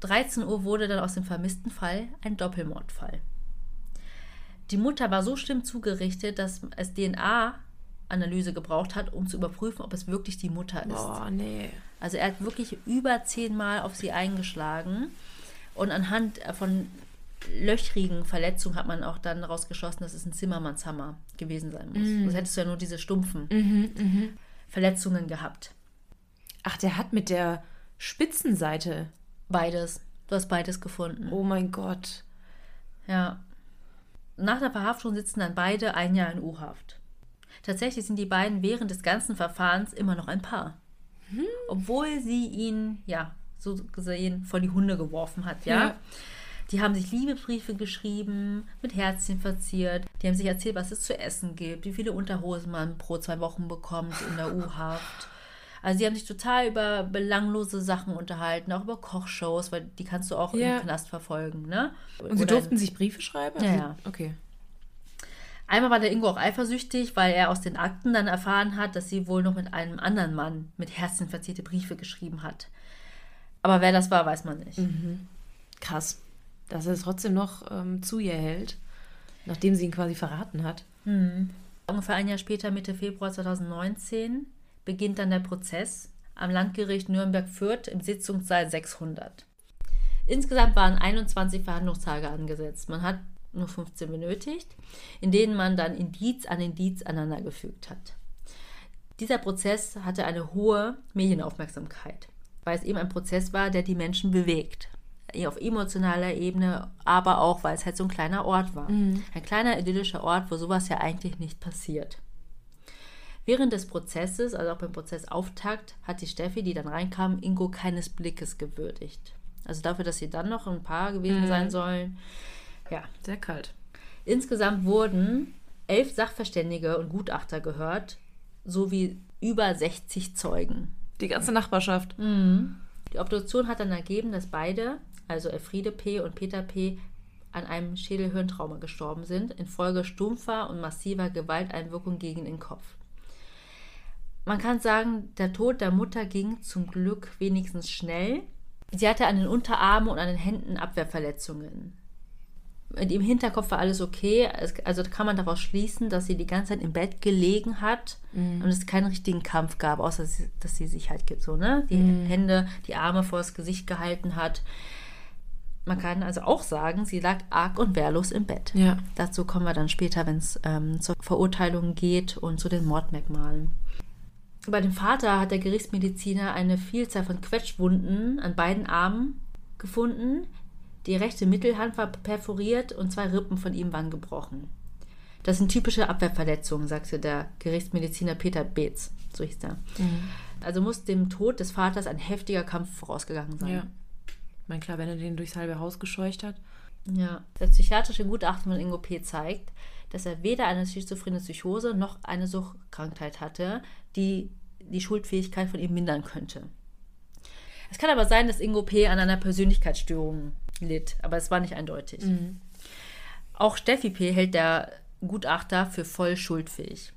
13 Uhr wurde dann aus dem vermissten Fall ein Doppelmordfall. Die Mutter war so schlimm zugerichtet, dass es DNA-Analyse gebraucht hat, um zu überprüfen, ob es wirklich die Mutter ist. Boah, nee. Also er hat wirklich über zehnmal auf sie eingeschlagen. Und anhand von löchrigen Verletzungen hat man auch dann daraus geschlossen, dass es ein Zimmermannshammer gewesen sein muss. Sonst hättest du ja nur diese stumpfen Verletzungen gehabt. Ach, der hat mit der Spitzenseite. Beides. Du hast beides gefunden. Oh mein Gott. Ja. Nach der Verhaftung sitzen dann beide ein Jahr in U-Haft. Tatsächlich sind die beiden während des ganzen Verfahrens immer noch ein Paar. Obwohl sie ihn, ja, so gesehen vor die Hunde geworfen hat, ja. Ja. Die haben sich Liebesbriefe geschrieben, mit Herzchen verziert. Die haben sich erzählt, was es zu essen gibt, wie viele Unterhosen man pro zwei Wochen bekommt in der U-Haft. Also sie haben sich total über belanglose Sachen unterhalten, auch über Kochshows, weil die kannst du auch Ja. im Knast verfolgen, ne? Und sie Oder- durften sich Briefe schreiben? Ja, Also- ja. Okay. Einmal war der Ingo auch eifersüchtig, weil er aus den Akten dann erfahren hat, dass sie wohl noch mit einem anderen Mann mit Herzchen verzierte Briefe geschrieben hat. Aber wer das war, weiß man nicht. Krass. Dass er es trotzdem noch ähm, zu ihr hält, nachdem sie ihn quasi verraten hat. Ungefähr ein Jahr später, Mitte Februar 2019, beginnt dann der Prozess am Landgericht Nürnberg-Fürth im Sitzungssaal 600. Insgesamt waren 21 Verhandlungstage angesetzt. Man hat nur 15 benötigt, in denen man dann Indiz an Indiz aneinandergefügt hat. Dieser Prozess hatte eine hohe Medienaufmerksamkeit, weil es eben ein Prozess war, der die Menschen bewegt. Auf emotionaler Ebene, aber auch, weil es halt so ein kleiner Ort war. Ein kleiner idyllischer Ort, wo sowas ja eigentlich nicht passiert. Während des Prozesses, also auch beim Prozessauftakt, hat die Steffi, die dann reinkam, Ingo keines Blickes gewürdigt. Also dafür, dass sie dann noch ein Paar gewesen sein sollen. Ja, Sehr kalt. Insgesamt wurden elf Sachverständige und Gutachter gehört, sowie über 60 Zeugen. Die ganze Nachbarschaft. Die Obduktion hat dann ergeben, dass beide, also Elfriede P. und Peter P., an einem Schädelhirntrauma gestorben sind, infolge stumpfer und massiver Gewalteinwirkung gegen den Kopf. Man kann sagen, der Tod der Mutter ging zum Glück wenigstens schnell. Sie hatte an den Unterarmen und an den Händen Abwehrverletzungen. Mit Im Hinterkopf war alles okay. Also kann man daraus schließen, dass sie die ganze Zeit im Bett gelegen hat mhm. und es keinen richtigen Kampf gab, außer dass sie, dass sie sich halt so, ne? Die mhm. Hände, die Arme vor das Gesicht gehalten hat. Man kann also auch sagen, sie lag arg und wehrlos im Bett. Ja. Dazu kommen wir dann später, wenn es ähm, zur Verurteilung geht und zu den Mordmerkmalen. Bei dem Vater hat der Gerichtsmediziner eine Vielzahl von Quetschwunden an beiden Armen gefunden. Die rechte Mittelhand war perforiert und zwei Rippen von ihm waren gebrochen. Das sind typische Abwehrverletzungen, sagte der Gerichtsmediziner Peter Beetz. So hieß er. Mhm. Also muss dem Tod des Vaters ein heftiger Kampf vorausgegangen sein. Ja. Ich meine, klar, wenn er den durchs halbe Haus gescheucht hat. Ja. Das psychiatrische Gutachten von Ingo P. zeigt, dass er weder eine schizophrene Psychose noch eine Suchtkrankheit hatte, die die Schuldfähigkeit von ihm mindern könnte. Es kann aber sein, dass Ingo P. an einer Persönlichkeitsstörung litt, aber es war nicht eindeutig. Mhm. Auch Steffi P. hält der Gutachter für voll schuldfähig.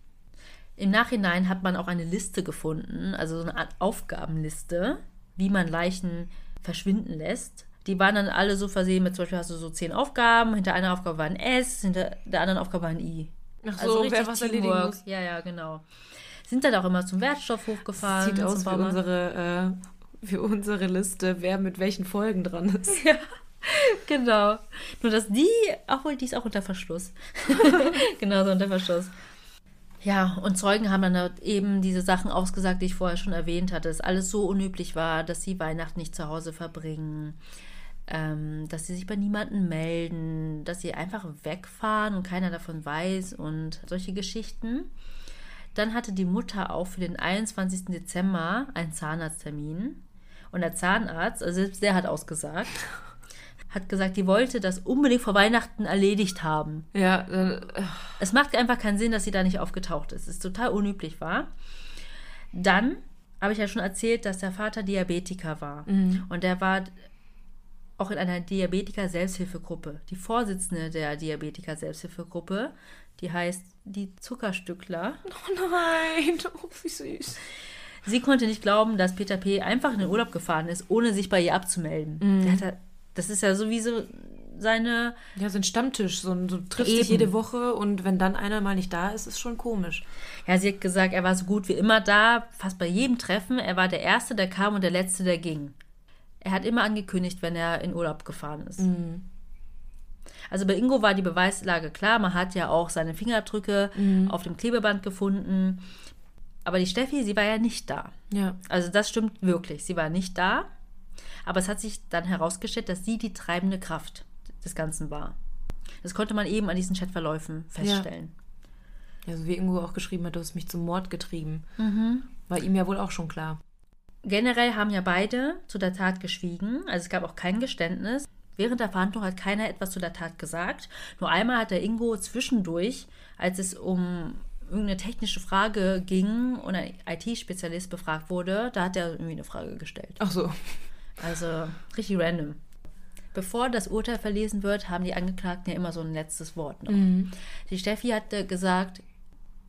Im Nachhinein hat man auch eine Liste gefunden, also so eine Art Aufgabenliste, wie man Leichen verschwinden lässt. Die waren dann alle so versehen mit, zum Beispiel hast du so zehn Aufgaben, hinter einer Aufgabe war ein S, hinter der anderen Aufgabe war ein I. Ach also so, also wer was erledigen muss. Ja, ja, genau. Sind dann auch immer zum Wertstoff hochgefahren. Sieht aus wie unsere, äh, wie unsere Liste, wer mit welchen Folgen dran ist. Ja. Genau. Nur dass die, obwohl die ist auch unter Verschluss. genau, so unter Verschluss. Ja, und Zeugen haben dann halt eben diese Sachen ausgesagt, die ich vorher schon erwähnt hatte, dass alles so unüblich war, dass sie Weihnachten nicht zu Hause verbringen, ähm, dass sie sich bei niemandem melden, dass sie einfach wegfahren und keiner davon weiß und solche Geschichten. Dann hatte die Mutter auch für den 21. Dezember einen Zahnarzttermin. Und der Zahnarzt, also selbst der hat ausgesagt, hat gesagt, die wollte das unbedingt vor Weihnachten erledigt haben. Ja. Äh, es macht einfach keinen Sinn, dass sie da nicht aufgetaucht ist. Es ist total unüblich war. Dann habe ich ja schon erzählt, dass der Vater Diabetiker war. Mhm. Und der war auch in einer Diabetiker-Selbsthilfegruppe. Die Vorsitzende der Diabetiker-Selbsthilfegruppe, die heißt die Zuckerstückler. Oh nein, oh, wie süß. Sie konnte nicht glauben, dass Peter P. einfach in den Urlaub gefahren ist, ohne sich bei ihr abzumelden. Mhm. Hat, das ist ja sowieso seine. Ja, sein Stammtisch. So, so trifft sich jede Woche und wenn dann einer mal nicht da ist, ist schon komisch. Ja, sie hat gesagt, er war so gut wie immer da, fast bei jedem Treffen. Er war der Erste, der kam und der Letzte, der ging. Er hat immer angekündigt, wenn er in Urlaub gefahren ist. Mhm. Also bei Ingo war die Beweislage klar. Man hat ja auch seine Fingerabdrücke mhm. auf dem Klebeband gefunden. Aber die Steffi, sie war ja nicht da. Ja. Also das stimmt wirklich. Sie war nicht da. Aber es hat sich dann herausgestellt, dass sie die treibende Kraft des Ganzen war. Das konnte man eben an diesen Chatverläufen feststellen. Ja, so wie Ingo auch geschrieben hat, du hast mich zum Mord getrieben. Mhm. War ihm ja wohl auch schon klar. Generell haben ja beide zu der Tat geschwiegen. Also es gab auch kein Geständnis. Während der Verhandlung hat keiner etwas zu der Tat gesagt. Nur einmal hat der Ingo zwischendurch, als es um irgendeine technische Frage ging und ein IT-Spezialist befragt wurde, da hat er irgendwie eine Frage gestellt. Ach so. Also richtig random. Bevor das Urteil verlesen wird, haben die Angeklagten ja immer so ein letztes Wort noch. Mhm. Die Steffi hatte gesagt,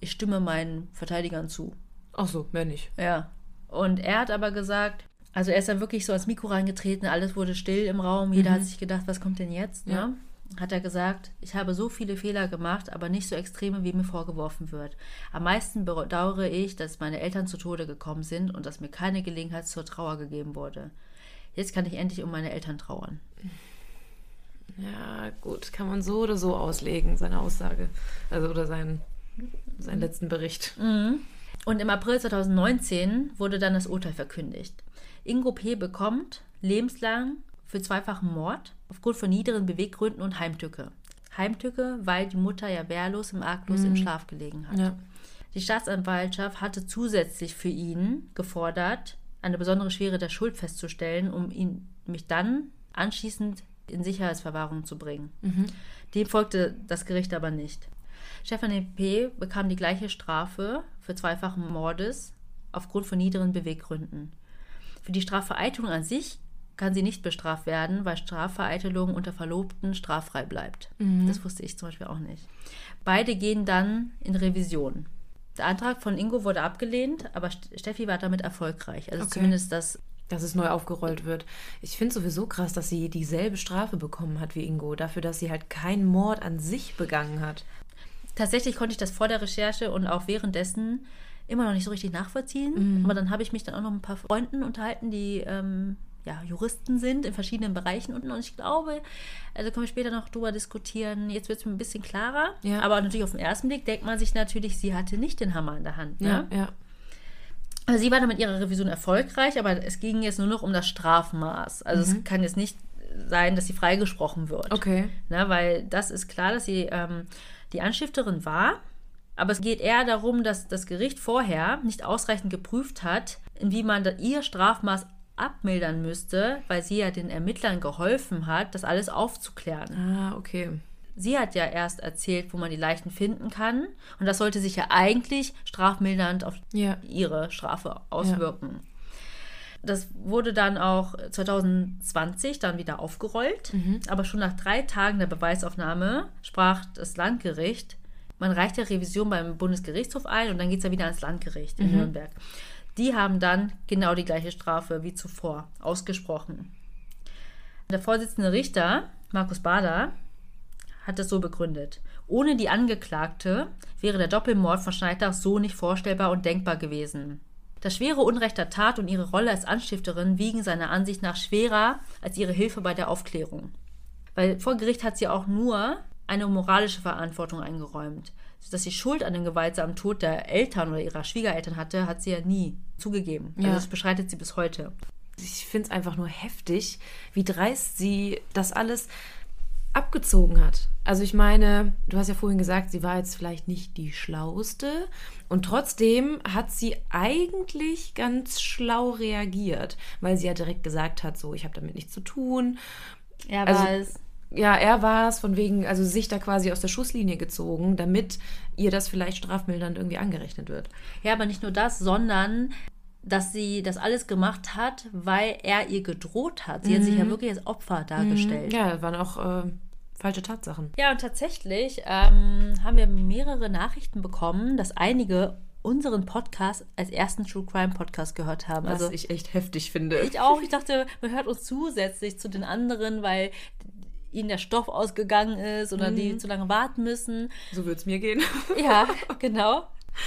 ich stimme meinen Verteidigern zu. Ach so, mehr nicht. Ja. Und er hat aber gesagt, also er ist dann wirklich so ans Mikro reingetreten, alles wurde still im Raum, jeder mhm. hat sich gedacht, was kommt denn jetzt? Ja. Ne? Hat er gesagt, ich habe so viele Fehler gemacht, aber nicht so extreme, wie mir vorgeworfen wird. Am meisten bedauere ich, dass meine Eltern zu Tode gekommen sind und dass mir keine Gelegenheit zur Trauer gegeben wurde. Jetzt kann ich endlich um meine Eltern trauern. Ja, gut, kann man so oder so auslegen, seine Aussage. Also oder seinen, seinen letzten Bericht. Mhm. Und im April 2019 wurde dann das Urteil verkündigt. Ingo P. bekommt lebenslang für zweifachen Mord aufgrund von niederen Beweggründen und Heimtücke. Heimtücke, weil die Mutter ja wehrlos im Arglos mhm. im Schlaf gelegen hat. Ja. Die Staatsanwaltschaft hatte zusätzlich für ihn gefordert, eine besondere Schwere der Schuld festzustellen, um ihn mich dann anschließend in Sicherheitsverwahrung zu bringen. Mhm. Dem folgte das Gericht aber nicht. Stefanie P. bekam die gleiche Strafe für zweifachen Mordes aufgrund von niederen Beweggründen. Für die Strafvereitelung an sich kann sie nicht bestraft werden, weil Strafvereitelung unter Verlobten straffrei bleibt. Mhm. Das wusste ich zum Beispiel auch nicht. Beide gehen dann in Revision. Der Antrag von Ingo wurde abgelehnt, aber Steffi war damit erfolgreich. Also Okay. zumindest das. Dass es neu aufgerollt wird. Ich finde sowieso krass, dass sie dieselbe Strafe bekommen hat wie Ingo, dafür, dass sie halt keinen Mord an sich begangen hat. Tatsächlich konnte ich das vor der Recherche und auch währenddessen immer noch nicht so richtig nachvollziehen. Aber dann habe ich mich dann auch noch mit ein paar Freunden unterhalten, die ähm, ja, Juristen sind in verschiedenen Bereichen. Und, und ich glaube, also können wir später noch drüber diskutieren. Jetzt wird es mir ein bisschen klarer. Ja. Aber natürlich auf den ersten Blick denkt man sich natürlich, sie hatte nicht den Hammer in der Hand. Ne? ja. Also sie war dann mit ihrer Revision erfolgreich, aber es ging jetzt nur noch um das Strafmaß. Also es kann jetzt nicht sein, dass sie freigesprochen wird. Okay. Ne, weil das ist klar, dass sie ähm, die Anstifterin war. Aber es geht eher darum, dass das Gericht vorher nicht ausreichend geprüft hat, wie man ihr Strafmaß abmildern müsste, weil sie ja den Ermittlern geholfen hat, das alles aufzuklären. Ah, okay. Sie hat ja erst erzählt, wo man die Leichen finden kann. Und das sollte sich ja eigentlich strafmildernd auf Ja. ihre Strafe auswirken. Das wurde dann auch 2020 dann wieder aufgerollt. Aber schon nach drei Tagen der Beweisaufnahme sprach das Landgericht, man reicht der Revision beim Bundesgerichtshof ein und dann geht es ja wieder ans Landgericht in Nürnberg. Die haben dann genau die gleiche Strafe wie zuvor ausgesprochen. Der Vorsitzende Richter, Markus Bader, hat es so begründet. Ohne die Angeklagte wäre der Doppelmord von Schneider so nicht vorstellbar und denkbar gewesen. Das schwere Unrecht der Tat und ihre Rolle als Anstifterin wiegen seiner Ansicht nach schwerer als ihre Hilfe bei der Aufklärung. Weil vor Gericht hat sie auch nur eine moralische Verantwortung eingeräumt. Dass sie Schuld an dem gewaltsamen Tod der Eltern oder ihrer Schwiegereltern hatte, hat sie ja nie zugegeben. Also Ja. das beschreitet sie bis heute. Ich finde es einfach nur heftig, wie dreist sie das alles abgezogen hat. Also ich meine, du hast ja vorhin gesagt, sie war jetzt vielleicht nicht die schlauste und trotzdem hat sie eigentlich ganz schlau reagiert, weil sie ja direkt gesagt hat, so ich habe damit nichts zu tun. Er Also- war es. Ja, er war es von wegen, also sich da quasi aus der Schusslinie gezogen, damit ihr das vielleicht strafmildernd irgendwie angerechnet wird. Ja, aber nicht nur das, sondern dass sie das alles gemacht hat, weil er ihr gedroht hat. Sie hat sich ja wirklich als Opfer dargestellt. Ja, das waren auch äh, falsche Tatsachen. Ja, und tatsächlich ähm, haben wir mehrere Nachrichten bekommen, dass einige unseren Podcast als ersten True Crime Podcast gehört haben. Was Also ich echt heftig finde. ich auch. Ich dachte, man hört uns zusätzlich zu den anderen, weil ihnen der Stoff ausgegangen ist oder die zu lange warten müssen. so würde es mir gehen. Ja, genau.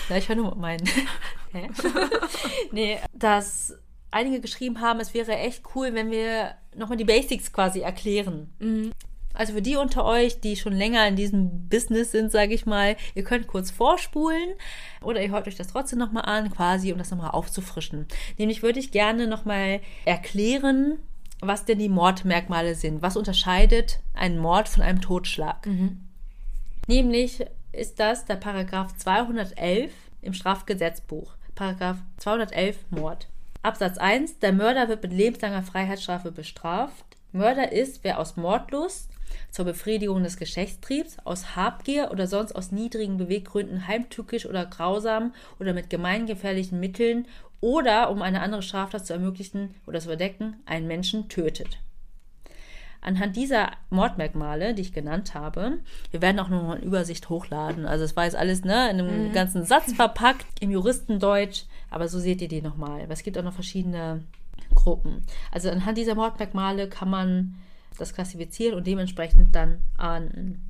Ja, ich höre nur meinen. Hä? nee, dass einige geschrieben haben, es wäre echt cool, wenn wir nochmal die Basics quasi erklären. Also für die unter euch, die schon länger in diesem Business sind, sage ich mal, ihr könnt kurz vorspulen oder ihr hört euch das trotzdem nochmal an, quasi, um das nochmal aufzufrischen. Nämlich würde ich gerne nochmal erklären, was denn die Mordmerkmale sind. Was unterscheidet einen Mord von einem Totschlag? Nämlich ist das der Paragraph 211 im Strafgesetzbuch. Paragraph 211 Mord. Absatz 1. Der Mörder wird mit lebenslanger Freiheitsstrafe bestraft. Mörder ist, wer aus Mordlust zur Befriedigung des Geschlechtstriebs, aus Habgier oder sonst aus niedrigen Beweggründen heimtückisch oder grausam oder mit gemeingefährlichen Mitteln oder um eine andere Straftat zu ermöglichen oder zu verdecken, einen Menschen tötet. Anhand dieser Mordmerkmale, die ich genannt habe, wir werden auch noch eine Übersicht hochladen. Also es war jetzt alles ne, in einem ganzen Satz verpackt im Juristendeutsch, aber so seht ihr die nochmal. Es gibt auch noch verschiedene Gruppen. Also anhand dieser Mordmerkmale kann man das klassifizieren und dementsprechend dann ahnden.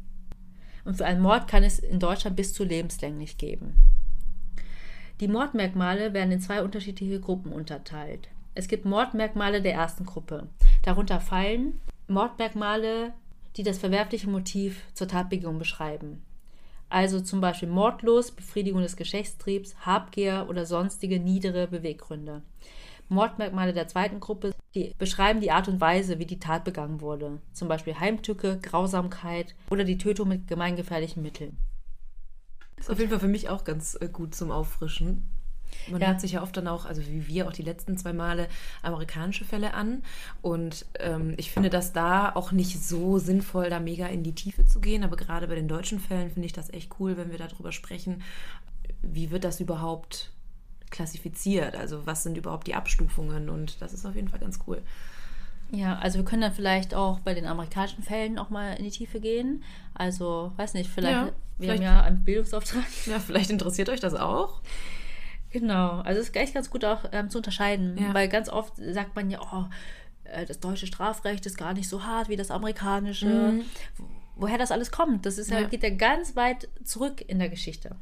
Und für einen Mord kann es in Deutschland bis zu lebenslänglich geben. Die Mordmerkmale werden in zwei unterschiedliche Gruppen unterteilt. Es gibt Mordmerkmale der ersten Gruppe. Darunter fallen Mordmerkmale, die das verwerfliche Motiv zur Tatbegehung beschreiben. Also zum Beispiel Mordlust, Befriedigung des Geschlechtstriebs, Habgier oder sonstige niedere Beweggründe. Mordmerkmale der zweiten Gruppe, die beschreiben die Art und Weise, wie die Tat begangen wurde. Zum Beispiel Heimtücke, Grausamkeit oder die Tötung mit gemeingefährlichen Mitteln. Ist auf jeden Fall für mich auch ganz äh, gut zum Auffrischen. Man Ja. hört sich ja oft dann auch, also wie wir auch die letzten zwei Male, amerikanische Fälle an. Und ähm, ich finde das da auch nicht so sinnvoll, da mega in die Tiefe zu gehen. Aber gerade bei den deutschen Fällen finde ich das echt cool, wenn wir darüber sprechen, wie wird das überhaupt klassifiziert? Also was sind überhaupt die Abstufungen? Und das ist auf jeden Fall ganz cool. Ja, also wir können dann vielleicht auch bei den amerikanischen Fällen auch mal in die Tiefe gehen. Also, weiß nicht, vielleicht, Ja, wir vielleicht- haben ja einen Bildungsauftrag. Ja, vielleicht interessiert euch das auch. Genau, also es ist echt ganz gut auch ähm, zu unterscheiden, Ja. weil ganz oft sagt man ja, oh, äh, das deutsche Strafrecht ist gar nicht so hart wie das amerikanische. Mhm. Wo- Woher das alles kommt, das ist ja, Ja. geht ja ganz weit zurück in der Geschichte.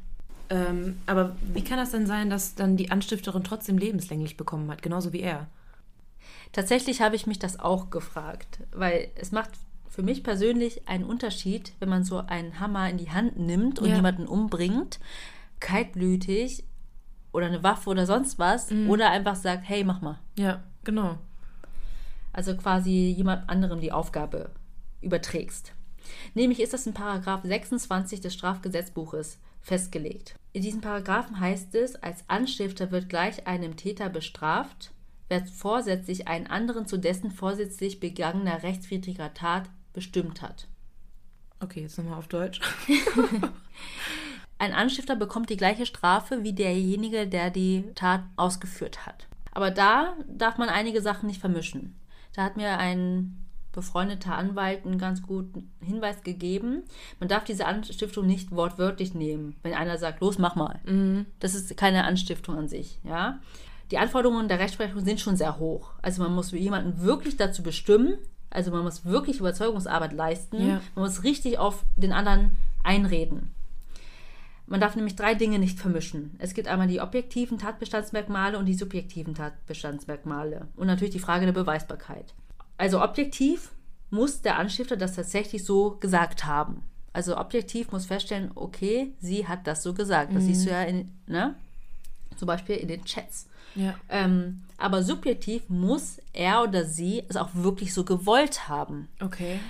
Ähm, aber wie kann das denn sein, dass dann die Anstifterin trotzdem lebenslänglich bekommen hat, genauso wie er? Tatsächlich habe ich mich das auch gefragt, weil es macht für mich persönlich einen Unterschied, wenn man so einen Hammer in die Hand nimmt und Ja. jemanden umbringt, kaltblütig oder eine Waffe oder sonst was, oder einfach sagt, hey, mach mal. Ja, genau. Also quasi jemand anderem die Aufgabe überträgst. Nämlich ist das in Paragraph 26 des Strafgesetzbuches festgelegt. In diesem Paragraphen heißt es, als Anstifter wird gleich einem Täter bestraft, wer vorsätzlich einen anderen zu dessen vorsätzlich begangener rechtswidriger Tat bestimmt hat. Okay, jetzt nochmal auf Deutsch. Ein Anstifter bekommt die gleiche Strafe wie derjenige, der die Tat ausgeführt hat. Aber da darf man einige Sachen nicht vermischen. Da hat mir ein befreundeter Anwalt einen ganz guten Hinweis gegeben. Man darf diese Anstiftung nicht wortwörtlich nehmen, wenn einer sagt, los, mach mal. Das ist keine Anstiftung an sich, ja. Die Anforderungen der Rechtsprechung sind schon sehr hoch. Also man muss jemanden wirklich dazu bestimmen, also man muss wirklich Überzeugungsarbeit leisten, Ja. man muss richtig auf den anderen einreden. Man darf nämlich drei Dinge nicht vermischen. Es gibt einmal die objektiven Tatbestandsmerkmale und die subjektiven Tatbestandsmerkmale. Und natürlich die Frage der Beweisbarkeit. Also objektiv muss der Anstifter das tatsächlich so gesagt haben. Also objektiv muss feststellen, okay, sie hat das so gesagt. Das siehst du ja in, ne? zum Beispiel in den Chats. Ja. Ähm, aber subjektiv muss er oder sie es auch wirklich so gewollt haben. Okay.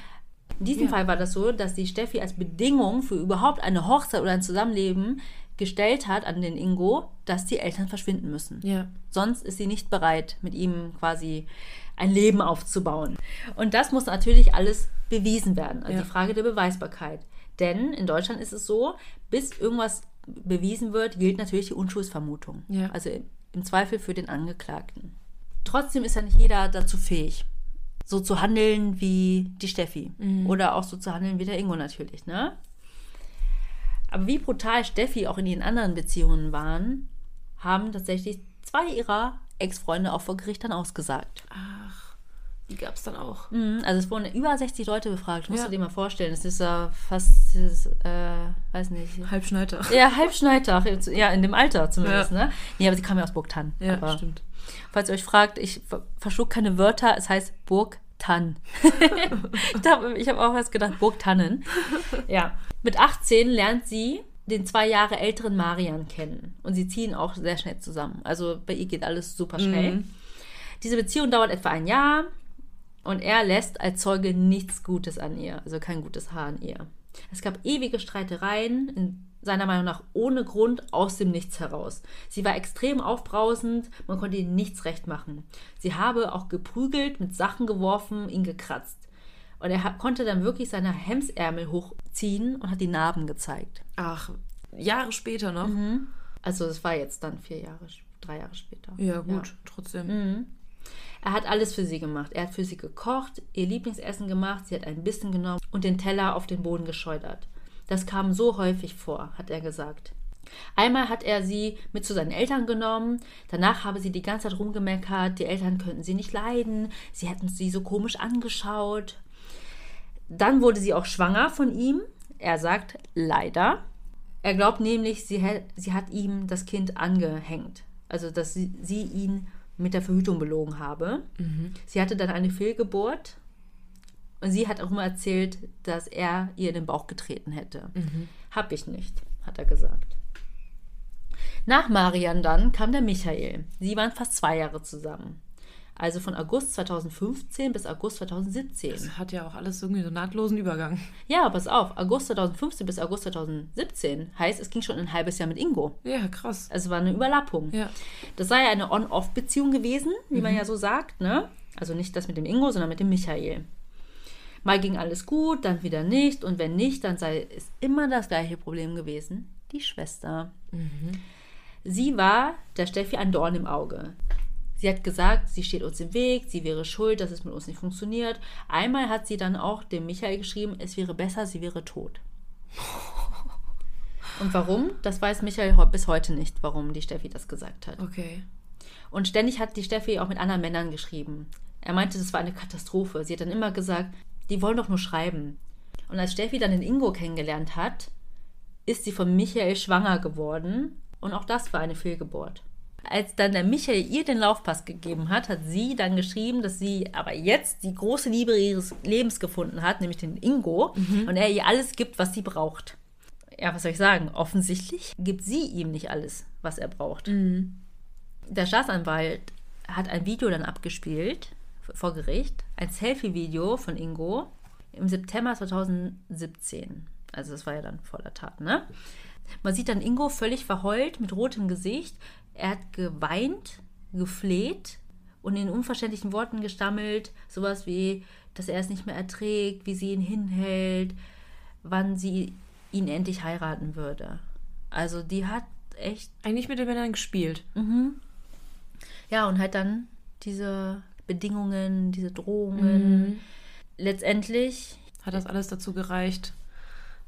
In diesem Ja. Fall war das so, dass die Steffi als Bedingung für überhaupt eine Hochzeit oder ein Zusammenleben gestellt hat an den Ingo, dass die Eltern verschwinden müssen. Ja. Sonst ist sie nicht bereit, mit ihm quasi ein Leben aufzubauen. Und das muss natürlich alles bewiesen werden. Also Ja. die Frage der Beweisbarkeit. Denn in Deutschland ist es so, bis irgendwas bewiesen wird, gilt natürlich die Unschuldsvermutung. Ja. Also im Zweifel für den Angeklagten. Trotzdem ist ja nicht jeder dazu fähig, so zu handeln wie die Steffi. Oder auch so zu handeln wie der Ingo natürlich, ne? Aber wie brutal Steffi auch in ihren anderen Beziehungen waren, haben tatsächlich zwei ihrer Ex-Freunde auch vor Gericht dann ausgesagt. Ach, die gab es dann auch. Mhm, Also es wurden über 60 Leute befragt. Musst Ja. du dir mal vorstellen. Es ist ja fast, dieses, äh, weiß nicht. Halb Schneiter. Ja, Halbschneidtag. Ja, in dem Alter zumindest, ne? Nee, aber sie kam ja aus Burgtann. Ja, aber stimmt. Falls ihr euch fragt, ich ver- verschluck keine Wörter, es heißt Burgtann. ich habe ich hab auch erst gedacht, Burgtannen. Ja. Mit 18 lernt sie den zwei Jahre älteren Marian kennen. Und sie ziehen auch sehr schnell zusammen. Also bei ihr geht alles super schnell. Diese Beziehung dauert etwa ein Jahr und er lässt als Zeuge nichts Gutes an ihr, also kein gutes Haar an ihr. Es gab ewige Streitereien, in seiner Meinung nach ohne Grund aus dem Nichts heraus. Sie war extrem aufbrausend, man konnte ihr nichts recht machen. Sie habe auch geprügelt, mit Sachen geworfen, ihn gekratzt. Und er konnte dann wirklich seine Hemsärmel hochziehen und hat die Narben gezeigt. Ach, Jahre später noch. Also es war jetzt dann vier Jahre, drei Jahre später. Ja, gut, trotzdem. Er hat alles für sie gemacht. Er hat für sie gekocht, ihr Lieblingsessen gemacht, sie hat ein Bissen genommen und den Teller auf den Boden geschleudert. Das kam so häufig vor, hat er gesagt. Einmal hat er sie mit zu seinen Eltern genommen. Danach habe sie die ganze Zeit rumgemeckert, die Eltern könnten sie nicht leiden, sie hätten sie so komisch angeschaut. Dann wurde sie auch schwanger von ihm. Er sagt leider. Er glaubt nämlich, sie, sie hat ihm das Kind angehängt. Also, dass sie, sie ihn mit der Verhütung belogen habe. Sie hatte dann eine Fehlgeburt. Und sie hat auch immer erzählt, dass er ihr in den Bauch getreten hätte. Hab ich nicht, hat er gesagt. Nach Marian dann kam der Michael. Sie waren fast zwei Jahre zusammen. Also von August 2015 bis August 2017. Das hat ja auch alles irgendwie so einen nahtlosen Übergang. Ja, pass auf, August 2015 bis August 2017 heißt, es ging schon ein halbes Jahr mit Ingo. Ja, krass. Also war eine Überlappung. Ja. Das sei eine On-Off-Beziehung gewesen, wie man ja so sagt, ne? Also nicht das mit dem Ingo, sondern mit dem Michael. Mal ging alles gut, dann wieder nicht. Und wenn nicht, dann sei es immer das gleiche Problem gewesen. Die Schwester. Sie war der Steffi ein Dorn im Auge. Sie hat gesagt, sie steht uns im Weg, sie wäre schuld, dass es mit uns nicht funktioniert. Einmal hat sie dann auch dem Michael geschrieben, es wäre besser, sie wäre tot. Und warum? Das weiß Michael bis heute nicht, warum die Steffi das gesagt hat. Okay. Und ständig hat die Steffi auch mit anderen Männern geschrieben. Er meinte, das war eine Katastrophe. Sie hat dann immer gesagt, die wollen doch nur schreiben. Und als Steffi dann den Ingo kennengelernt hat, ist sie von Michael schwanger geworden. Und auch das war eine Fehlgeburt. Als dann der Michael ihr den Laufpass gegeben hat, hat sie dann geschrieben, dass sie aber jetzt die große Liebe ihres Lebens gefunden hat, nämlich den Ingo, mhm. und er ihr alles gibt, was sie braucht. Ja, was soll ich sagen? Offensichtlich gibt sie ihm nicht alles, was er braucht. Mhm. Der Staatsanwalt hat ein Video dann abgespielt vor Gericht, ein Selfie-Video von Ingo im September 2017. Also das war ja dann vor der Tat, ne? Man sieht dann Ingo völlig verheult mit rotem Gesicht. Er hat geweint, gefleht und in unverständlichen Worten gestammelt, sowas wie, dass er es nicht mehr erträgt, wie sie ihn hinhält, wann sie ihn endlich heiraten würde. Also die hat echt. Eigentlich mit den Männern gespielt. Mhm. Ja, und halt dann diese Bedingungen, diese Drohungen. Mhm. Letztendlich. Hat das alles dazu gereicht,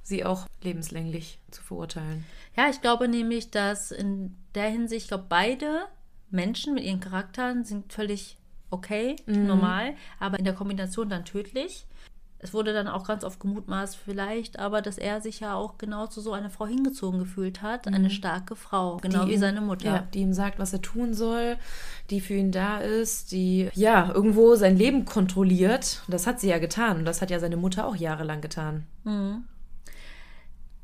sie auch lebenslänglich zu verurteilen? Ja, ich glaube nämlich, dass in der Hinsicht, ich glaube, beide Menschen mit ihren Charakteren sind völlig okay, mhm. normal, aber in der Kombination dann tödlich es wurde dann auch ganz oft gemutmaßt, vielleicht, aber dass er sich ja auch genau zu so einer Frau hingezogen gefühlt hat, mhm. eine starke Frau, genau die wie seine Mutter. Ja, die ihm sagt, was er tun soll, die für ihn da ist, die ja irgendwo sein Leben kontrolliert. Das hat sie ja getan und das hat ja seine Mutter auch jahrelang getan. Mhm.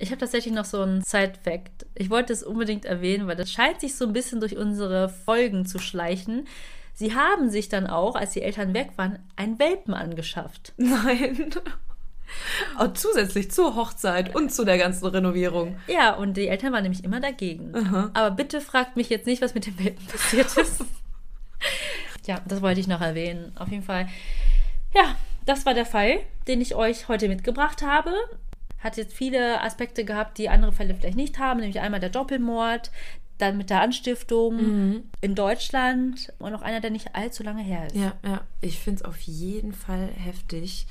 Ich habe tatsächlich noch so einen Side-Fact. Ich wollte es unbedingt erwähnen, weil das scheint sich so ein bisschen durch unsere Folgen zu schleichen. Sie haben sich dann auch, als die Eltern weg waren, einen Welpen angeschafft. Nein. Oh, zusätzlich zur Hochzeit und zu der ganzen Renovierung. Ja, und die Eltern waren nämlich immer dagegen. Aha. Aber bitte fragt mich jetzt nicht, was mit dem Welpen passiert ist. ja, das wollte ich noch erwähnen. Auf jeden Fall. Ja, das war der Fall, den ich euch heute mitgebracht habe. Hat jetzt viele Aspekte gehabt, die andere Fälle vielleicht nicht haben, nämlich einmal der Doppelmord, dann mit der Anstiftung mhm. in Deutschland und noch einer, der nicht allzu lange her ist. Ja, ja. Ich finde es auf jeden Fall heftig.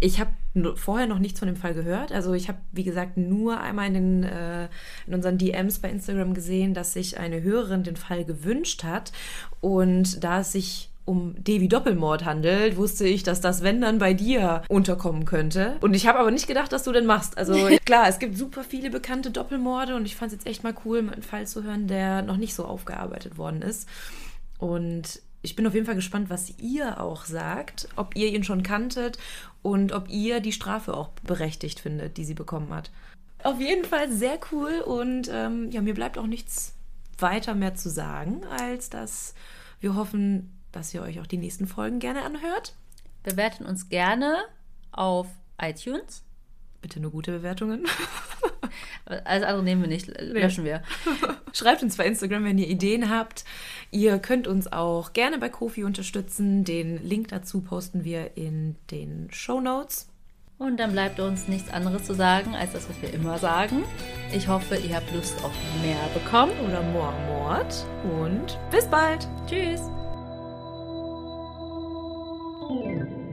Ich habe vorher noch nichts von dem Fall gehört. Also ich habe, wie gesagt, nur einmal in, den, äh, in unseren DMs bei Instagram gesehen, dass sich eine Hörerin den Fall gewünscht hat. Und da es sich um Devi Doppelmord handelt, wusste ich, dass das, wenn dann bei dir unterkommen könnte. Und ich habe aber nicht gedacht, dass du den machst. Also klar, es gibt super viele bekannte Doppelmorde und ich fand es jetzt echt mal cool, einen Fall zu hören, der noch nicht so aufgearbeitet worden ist. Und ich bin auf jeden Fall gespannt, was ihr auch sagt, ob ihr ihn schon kanntet und ob ihr die Strafe auch berechtigt findet, die sie bekommen hat. Auf jeden Fall sehr cool und ähm, ja, mir bleibt auch nichts weiter mehr zu sagen, als dass wir hoffen, dass ihr euch auch die nächsten Folgen gerne anhört. Bewerten uns gerne auf iTunes. Bitte nur gute Bewertungen. Alles andere nehmen wir nicht, löschen wir. Schreibt uns bei Instagram, wenn ihr Ideen habt. Ihr könnt uns auch gerne bei Kofi unterstützen. Den Link dazu posten wir in den Show Notes. Und dann bleibt uns nichts anderes zu sagen, als das, was wir immer sagen. Ich hoffe, ihr habt Lust auf mehr bekommen. Oder more Mord. Und bis bald. Tschüss. Thank you.